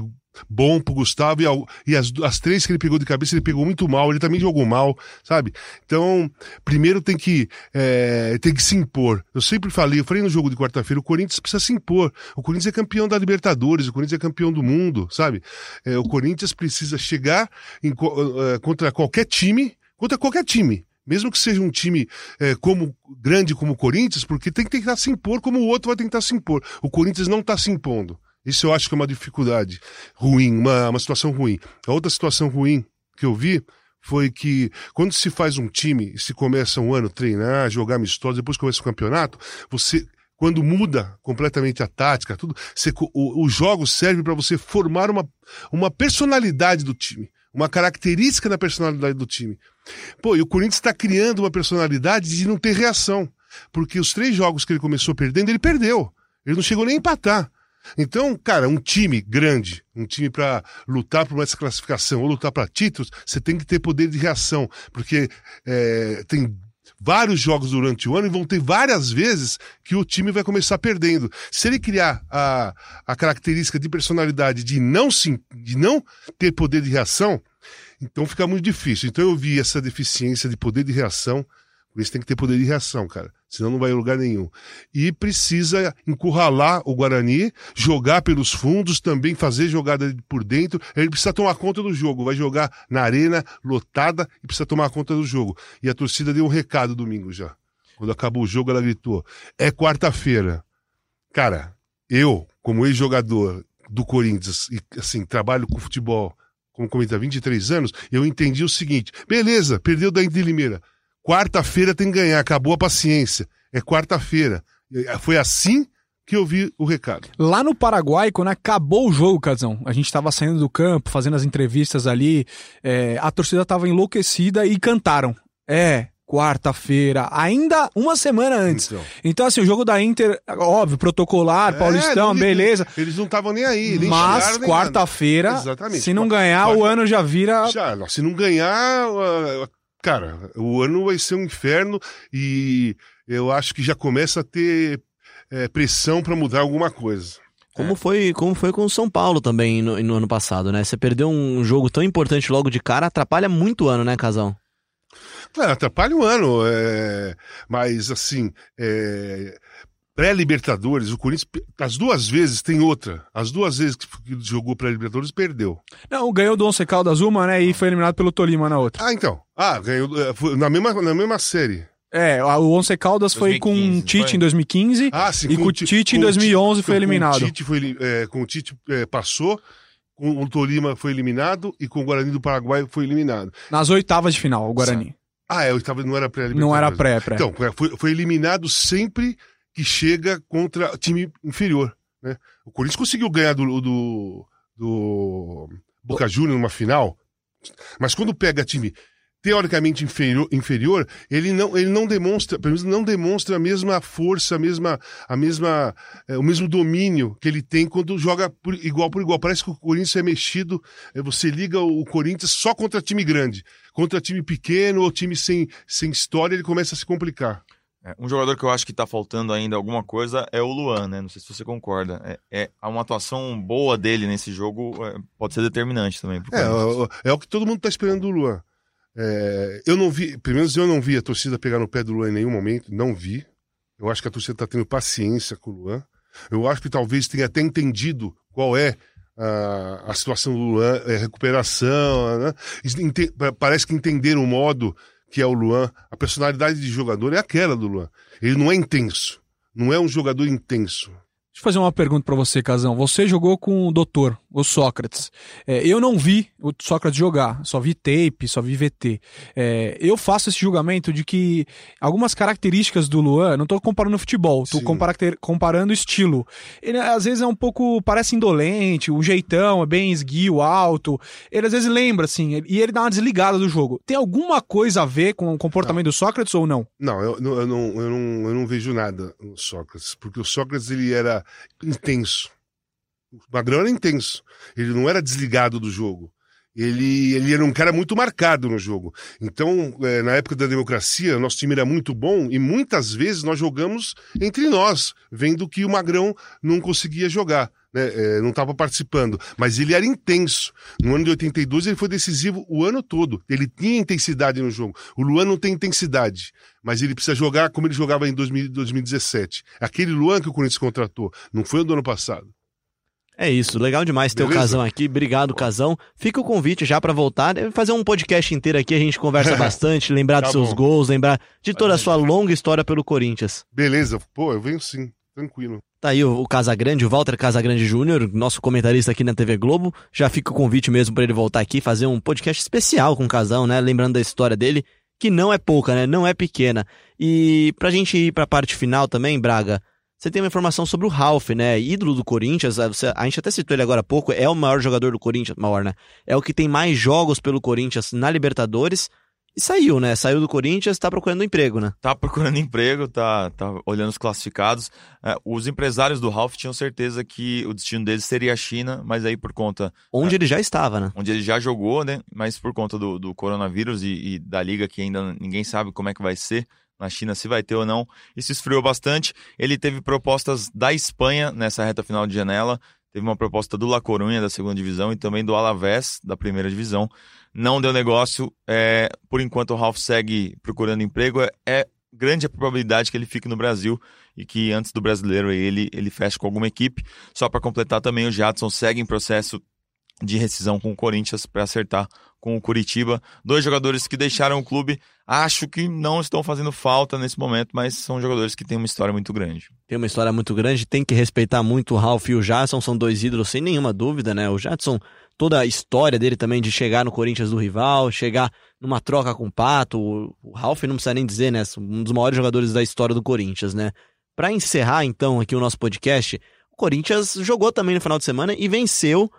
S10: bom pro Gustavo e, ao, e as, as três que ele pegou de cabeça ele pegou muito mal, ele também jogou mal, sabe? Então, primeiro tem que, é, tem que se impor. Eu sempre falei, eu falei no jogo de quarta-feira, o Corinthians precisa se impor. O Corinthians é campeão da Libertadores, o Corinthians é campeão do mundo, sabe? É, o Corinthians precisa chegar em, uh, contra qualquer time, contra qualquer time. Mesmo que seja um time é, como grande como o Corinthians, porque tem que tentar se impor como o outro vai tentar se impor. O Corinthians não está se impondo. Isso eu acho que é uma dificuldade ruim, uma, uma situação ruim. A outra situação ruim que eu vi foi que quando se faz um time, se começa um ano treinar, jogar amistosos, depois começa o campeonato, você quando muda completamente a tática, tudo, você, o, o jogo serve para você formar uma, uma personalidade do time, uma característica da personalidade do time. Pô, e o Corinthians está criando uma personalidade de não ter reação, porque os três jogos que ele começou perdendo, ele perdeu. Ele não chegou nem a empatar. Então, cara, um time grande, um time para lutar por essa classificação ou lutar para títulos, você tem que ter poder de reação, porque é, tem vários jogos durante o ano e vão ter várias vezes que o time vai começar perdendo. Se ele criar a, a característica de personalidade de não, de não ter poder de reação, então fica muito difícil. Então eu vi essa deficiência de poder de reação por isso tem que ter poder de reação, cara. Senão não vai em lugar nenhum. E precisa encurralar o Guarani, jogar pelos fundos, também fazer jogada por dentro. Ele precisa tomar conta do jogo. Vai jogar na arena, lotada, e precisa tomar conta do jogo. E a torcida deu um recado domingo já. Quando acabou o jogo, ela gritou: é quarta-feira. Cara, eu, como ex-jogador do Corinthians, e assim, trabalho com futebol como comentar 23 anos, eu entendi o seguinte: beleza, perdeu da Inter Limeira. Quarta-feira tem que ganhar, acabou a paciência. É quarta-feira. Foi assim que eu vi o recado.
S2: Lá no Paraguai, quando acabou o jogo, Casão, a gente estava saindo do campo, fazendo as entrevistas ali, é, a torcida estava enlouquecida e cantaram. É, quarta-feira, ainda uma semana antes. Então. então, assim, o jogo da Inter, óbvio, protocolar, é, Paulistão, beleza.
S10: Eles não estavam nem aí. Nem
S2: Mas quarta-feira, se não ganhar, o ano já vira.
S10: Já, se não ganhar, cara, o ano vai ser um inferno e eu acho que já começa a ter é, pressão para mudar alguma coisa.
S1: Como, é. foi, como foi com o São Paulo também no, no, ano passado, né? Você perdeu um jogo tão importante logo de cara, atrapalha muito o ano, né, Casal?
S10: Claro, atrapalha o ano, é... mas assim, é pré-Libertadores, o Corinthians, as duas vezes tem outra. As duas vezes que jogou pré-Libertadores, perdeu.
S2: Não, ganhou do Once Caldas uma, né? E foi eliminado pelo Tolima na outra.
S10: Ah, então. Ah, ganhou eh, na mesma, na mesma série.
S2: É, o Once Caldas 2015, foi com o Tite foi? em 2015
S10: ah, sim,
S2: e com o Tite em 2011 foi eliminado.
S10: Com o Tite, foi, é, com o Tite é, passou, com o Tolima foi eliminado e com o Guarani do Paraguai foi eliminado.
S2: Nas oitavas de final, o Guarani.
S10: Ah, é, oitava não era pré
S2: Não era pré, pré.
S10: Então, foi, foi eliminado sempre que chega contra time inferior. Né? O Corinthians conseguiu ganhar do, do, do Boca Juniors numa final, mas quando pega time teoricamente inferior, inferior, ele não, ele não demonstra, pelo menos não demonstra a mesma força, a mesma, a mesma, é, o mesmo domínio que ele tem quando joga por, igual por igual. Parece que o Corinthians é mexido, é, você liga o Corinthians só contra time grande, contra time pequeno ou time sem, sem história, ele começa a se complicar.
S3: É, um jogador que eu acho que está faltando ainda alguma coisa é o Luan, né? Não sei se você concorda. É, é uma atuação boa dele nesse jogo é, pode ser determinante também.
S10: É, é, o que todo mundo está esperando do Luan. É, eu não vi, pelo menos eu não vi a torcida pegar no pé do Luan em nenhum momento, não vi. Eu acho que a torcida está tendo paciência com o Luan. Eu acho que talvez tenha até entendido qual é a, a situação do Luan, é, recuperação. Né? Parece que entenderam o modo que é o Luan, a personalidade de jogador é aquela do Luan. Ele não é intenso. Não é um jogador intenso.
S2: Deixa eu fazer uma pergunta para você, Casão. Você jogou com o doutor o Sócrates. É, eu não vi o Sócrates jogar, só vi tape, só vi VT. É, eu faço esse julgamento de que algumas características do Luan, não tô comparando futebol, compara- comparando estilo. Ele às vezes é um pouco, parece indolente, o jeitão é bem esguio, alto. Ele às vezes lembra, assim, e ele dá uma desligada do jogo. Tem alguma coisa a ver com o comportamento do Sócrates ou não?
S10: Não, eu, não- eu, não, eu, não, eu não vejo nada no Sócrates, porque o Sócrates ele era intenso. O Magrão era intenso. Ele não era desligado do jogo. Ele, ele era um cara muito marcado no jogo. Então, eh, na época da democracia, nosso time era muito bom e muitas vezes nós jogamos entre nós, vendo que o Magrão não conseguia jogar. Né, eh, não estava participando, mas ele era intenso. No ano de 82 ele foi decisivo o ano todo. Ele tinha intensidade no jogo. O Luan não tem intensidade, mas ele precisa jogar como ele jogava em 2000 2017. Aquele Luan que o Corinthians contratou, não foi o do ano passado.
S1: É isso, legal demais ter o
S10: Beleza?
S1: Casão aqui. Obrigado, Casão. Fica o convite já pra voltar. Fazer um podcast inteiro aqui, a gente conversa [laughs] bastante, lembrar dos
S10: Tá
S1: seus
S10: bom.
S1: gols, lembrar de toda a sua longa história pelo Corinthians.
S10: Beleza, pô, eu venho sim, tranquilo.
S1: Tá aí o, o Casagrande, o Walter Casagrande Júnior, nosso comentarista aqui na TV Globo. Já fica o convite mesmo pra ele voltar aqui, fazer um podcast especial com o Casão, né? Lembrando da história dele, que não é pouca, né? Não é pequena. E pra gente ir pra parte final também, Braga, você tem uma informação sobre o Ralf, né? Ídolo do Corinthians, a você- a gente até citou ele agora há pouco, é o maior jogador do Corinthians, maior, né? É o que tem mais jogos pelo Corinthians na Libertadores. E saiu, né? Saiu do Corinthians, tá procurando emprego, né?
S3: Tá procurando emprego, tá, tá olhando os classificados. É, os empresários do Ralph tinham certeza que o destino deles seria a China, mas aí por conta
S1: Onde ele já estava, né?
S3: onde ele já jogou, né? Mas por conta do, do coronavírus e, e da liga que ainda ninguém sabe como é que vai ser na China, se vai ter ou não, isso esfriou bastante. Ele teve propostas da Espanha nessa reta final de janela, teve uma proposta do La Coruña da segunda divisão e também do Alavés da primeira divisão. Não deu negócio. é, por enquanto o Ralph segue procurando emprego. É, é grande a probabilidade que ele fique no Brasil e que antes do brasileiro ele ele feche com alguma equipe. Só para completar também o Jadson segue em processo de rescisão com o Corinthians para acertar com o Curitiba. Dois jogadores que deixaram o clube, acho que não estão fazendo falta nesse momento, mas são jogadores que têm uma história muito grande.
S1: Tem uma história muito grande, tem que respeitar muito o Ralf e o Jadson, são dois ídolos sem nenhuma dúvida, né? O Jadson, toda a história dele também de chegar no Corinthians do rival, chegar numa troca com o Pato, o- Ralf não precisa nem dizer, né? Um dos maiores jogadores da história do Corinthians, né? Pra encerrar então aqui o nosso podcast, o Corinthians jogou também no final de semana e venceu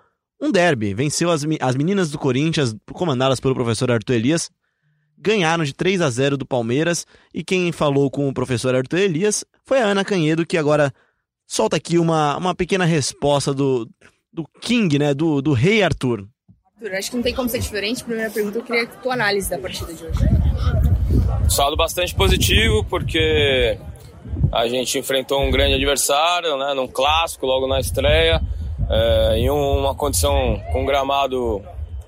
S1: um derby, venceu as, as meninas do Corinthians, comandadas pelo professor Arthur Elias, ganharam de 3 a 0 do Palmeiras e quem falou com o professor Arthur Elias foi a Ana Canhedo, que agora solta aqui uma, uma pequena resposta do, do King, né? Do, do Rei Arthur.
S9: Arthur, acho que não tem como ser diferente. Primeira pergunta, eu queria a tua análise da partida de hoje.
S11: saldo bastante positivo, porque a gente enfrentou um grande adversário, né, num clássico, logo na estreia, é, em uma condição com um gramado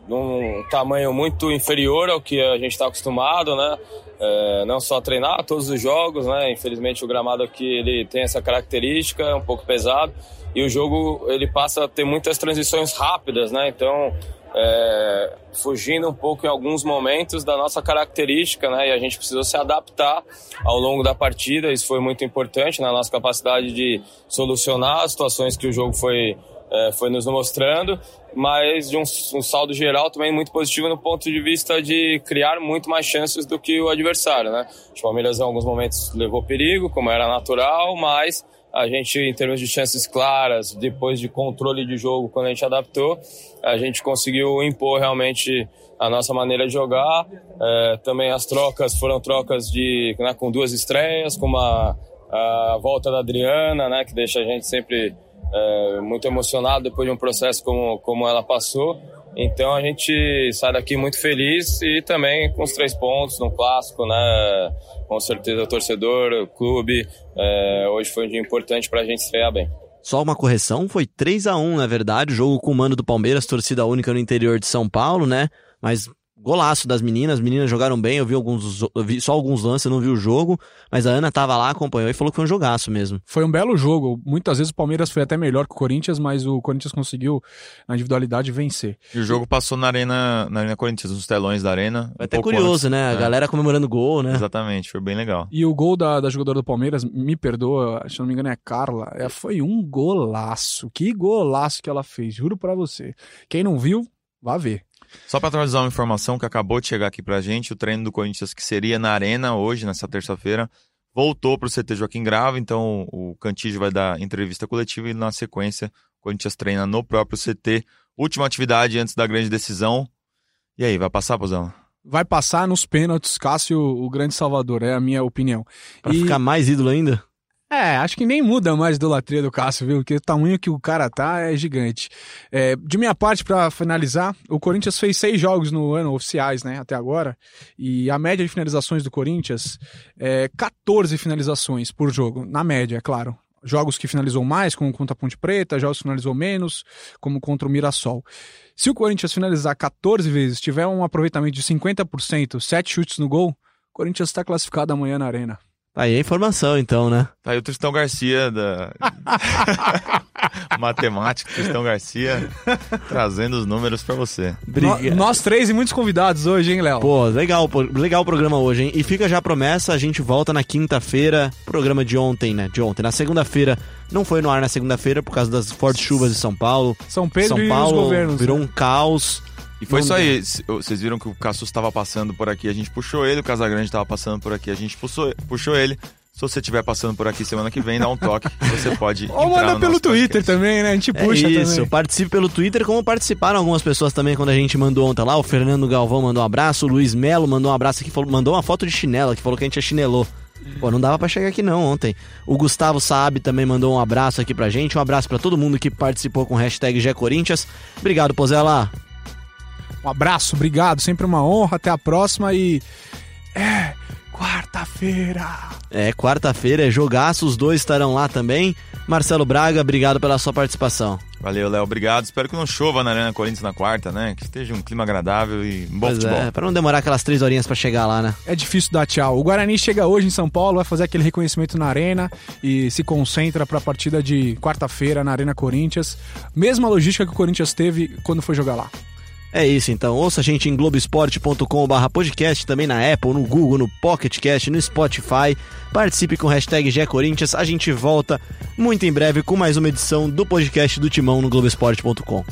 S11: de um tamanho muito inferior ao que a gente está acostumado, né? É, não só treinar todos os jogos, né? Infelizmente o gramado aqui ele tem essa característica, é um pouco pesado e o jogo ele passa a ter muitas transições rápidas, né? Então é, fugindo um pouco em alguns momentos da nossa característica, né? E a gente precisou se adaptar ao longo da partida. Isso foi muito importante na nossa capacidade de solucionar as situações que o jogo foi é, foi nos mostrando, mas de um, um saldo geral também muito positivo no ponto de vista de criar muito mais chances do que o adversário, né? O Palmeiras em alguns momentos levou perigo, como era natural, mas a gente, em termos de chances claras, depois de controle de jogo, quando a gente adaptou, a gente conseguiu impor realmente a nossa maneira de jogar. É, também as trocas foram trocas de, né, com duas estreias, com uma a volta da Adriana, né, que deixa a gente sempre é, muito emocionado depois de um processo como, como ela passou. Então a gente sai daqui muito feliz e também com os três pontos no clássico, né? Com certeza o torcedor, o clube. é, hoje foi um dia importante para a gente estrear bem.
S1: Só uma correção, foi 3 a 1 na verdade, jogo com o mando do Palmeiras, torcida única no interior de São Paulo, né? Mas golaço das meninas, as meninas jogaram bem, eu vi alguns, eu vi só alguns lances, eu não vi o jogo, mas a Ana tava lá, acompanhou e falou que foi um jogaço mesmo.
S2: Foi um belo jogo. Muitas vezes o Palmeiras foi até melhor que o Corinthians, mas o Corinthians conseguiu, na individualidade, vencer.
S3: E o jogo passou na Arena, na Arena Corinthians, nos telões da Arena.
S1: Foi
S3: um
S1: até curioso,
S3: antes.
S1: né? A
S3: É,
S1: galera comemorando gol, né?
S3: Exatamente, foi bem legal.
S2: E o gol da, da jogadora do Palmeiras, me perdoa, se eu não me engano é a Carla, é, foi um golaço. Que golaço que ela fez, juro pra você. Quem não viu, vá ver.
S3: Só para atualizar uma informação que acabou de chegar aqui pra gente, o treino do Corinthians que seria na Arena hoje, nessa terça-feira, voltou pro CT Joaquim Grava, então o Cantígio vai dar entrevista coletiva e na sequência o Corinthians treina no próprio CT. Última atividade antes da grande decisão. E aí, vai passar, Pozão?
S2: Vai passar nos pênaltis, Cássio, o grande salvador, é a minha opinião.
S1: Pra
S2: E-
S1: ficar mais ídolo ainda.
S2: É, acho que nem muda mais a idolatria do Cássio, viu? Porque o tamanho que o cara tá é gigante. É, de minha parte, pra finalizar, o Corinthians fez seis jogos no ano oficiais, né, até agora. E a média de finalizações do Corinthians é 14 finalizações por jogo, na média, é claro. Jogos que finalizou mais, como contra a Ponte Preta, jogos que finalizou menos, como contra o Mirassol. Se o Corinthians finalizar 14 vezes, tiver um aproveitamento de 50%, 7 chutes no gol, o Corinthians está classificado amanhã na Arena.
S1: Tá aí a informação, então, né?
S3: Tá aí o Tristão Garcia da. [laughs] Matemático, Tristão Garcia, trazendo os números pra você.
S2: No- nós três e muitos convidados hoje, hein, Léo?
S1: Pô, legal, legal o programa hoje, hein? E fica já a promessa, a gente volta na quinta-feira, programa de ontem, né? De ontem. Na segunda-feira, não foi no ar na segunda-feira por causa das fortes chuvas de São Paulo.
S2: São Pedro
S1: São
S2: e
S1: Paulo
S2: os governos.
S1: virou
S2: né?
S1: um caos.
S3: E foi
S1: Não
S3: isso aí. Vocês viram que o Cassus estava passando por aqui, a gente puxou ele. O Casagrande estava passando por aqui, a gente puxou, puxou ele. Se você estiver passando por aqui semana que vem, dá um toque. que [laughs] Você pode.
S2: Ou manda
S3: no
S2: pelo
S3: nosso
S2: Twitter
S3: podcast.
S2: também, né? A gente
S1: É
S2: puxa
S1: isso,
S2: também.
S1: participe pelo Twitter, como participaram algumas pessoas também quando a gente mandou ontem lá. O Fernando Galvão mandou um abraço, o Luiz Melo mandou um abraço aqui, falou, mandou uma foto de chinela, que falou que a gente chinelou. Pô, não dava pra chegar aqui não ontem. O Gustavo Saab também mandou um abraço aqui pra gente. Um abraço pra todo mundo que participou com o hashtag GECorinthians. Obrigado, Pozela.
S2: Um abraço, obrigado. Sempre uma honra. Até a próxima e. É. Quarta-feira.
S1: É, quarta-feira é jogaço, os dois estarão lá também. Marcelo Braga, obrigado pela sua participação.
S3: Valeu, Léo. Obrigado. Espero que não chova na Arena Corinthians na quarta, né? Que esteja um clima agradável e um bom
S1: Pois
S3: futebol.
S1: é, pra não demorar aquelas três horinhas pra chegar lá, né?
S2: É difícil dar tchau. O Guarani chega hoje em São Paulo, vai fazer aquele reconhecimento na Arena e se concentra para a partida de quarta-feira na Arena Corinthians. Mesma logística que o Corinthians teve quando foi jogar lá.
S1: É isso então. Ouça a gente em globesport.com.br podcast, também na Apple, no Google, no Pocket Cast, no Spotify. Participe com o hashtag GECorinthians. A gente volta muito em breve com mais uma edição do podcast do Timão no Globesport.com.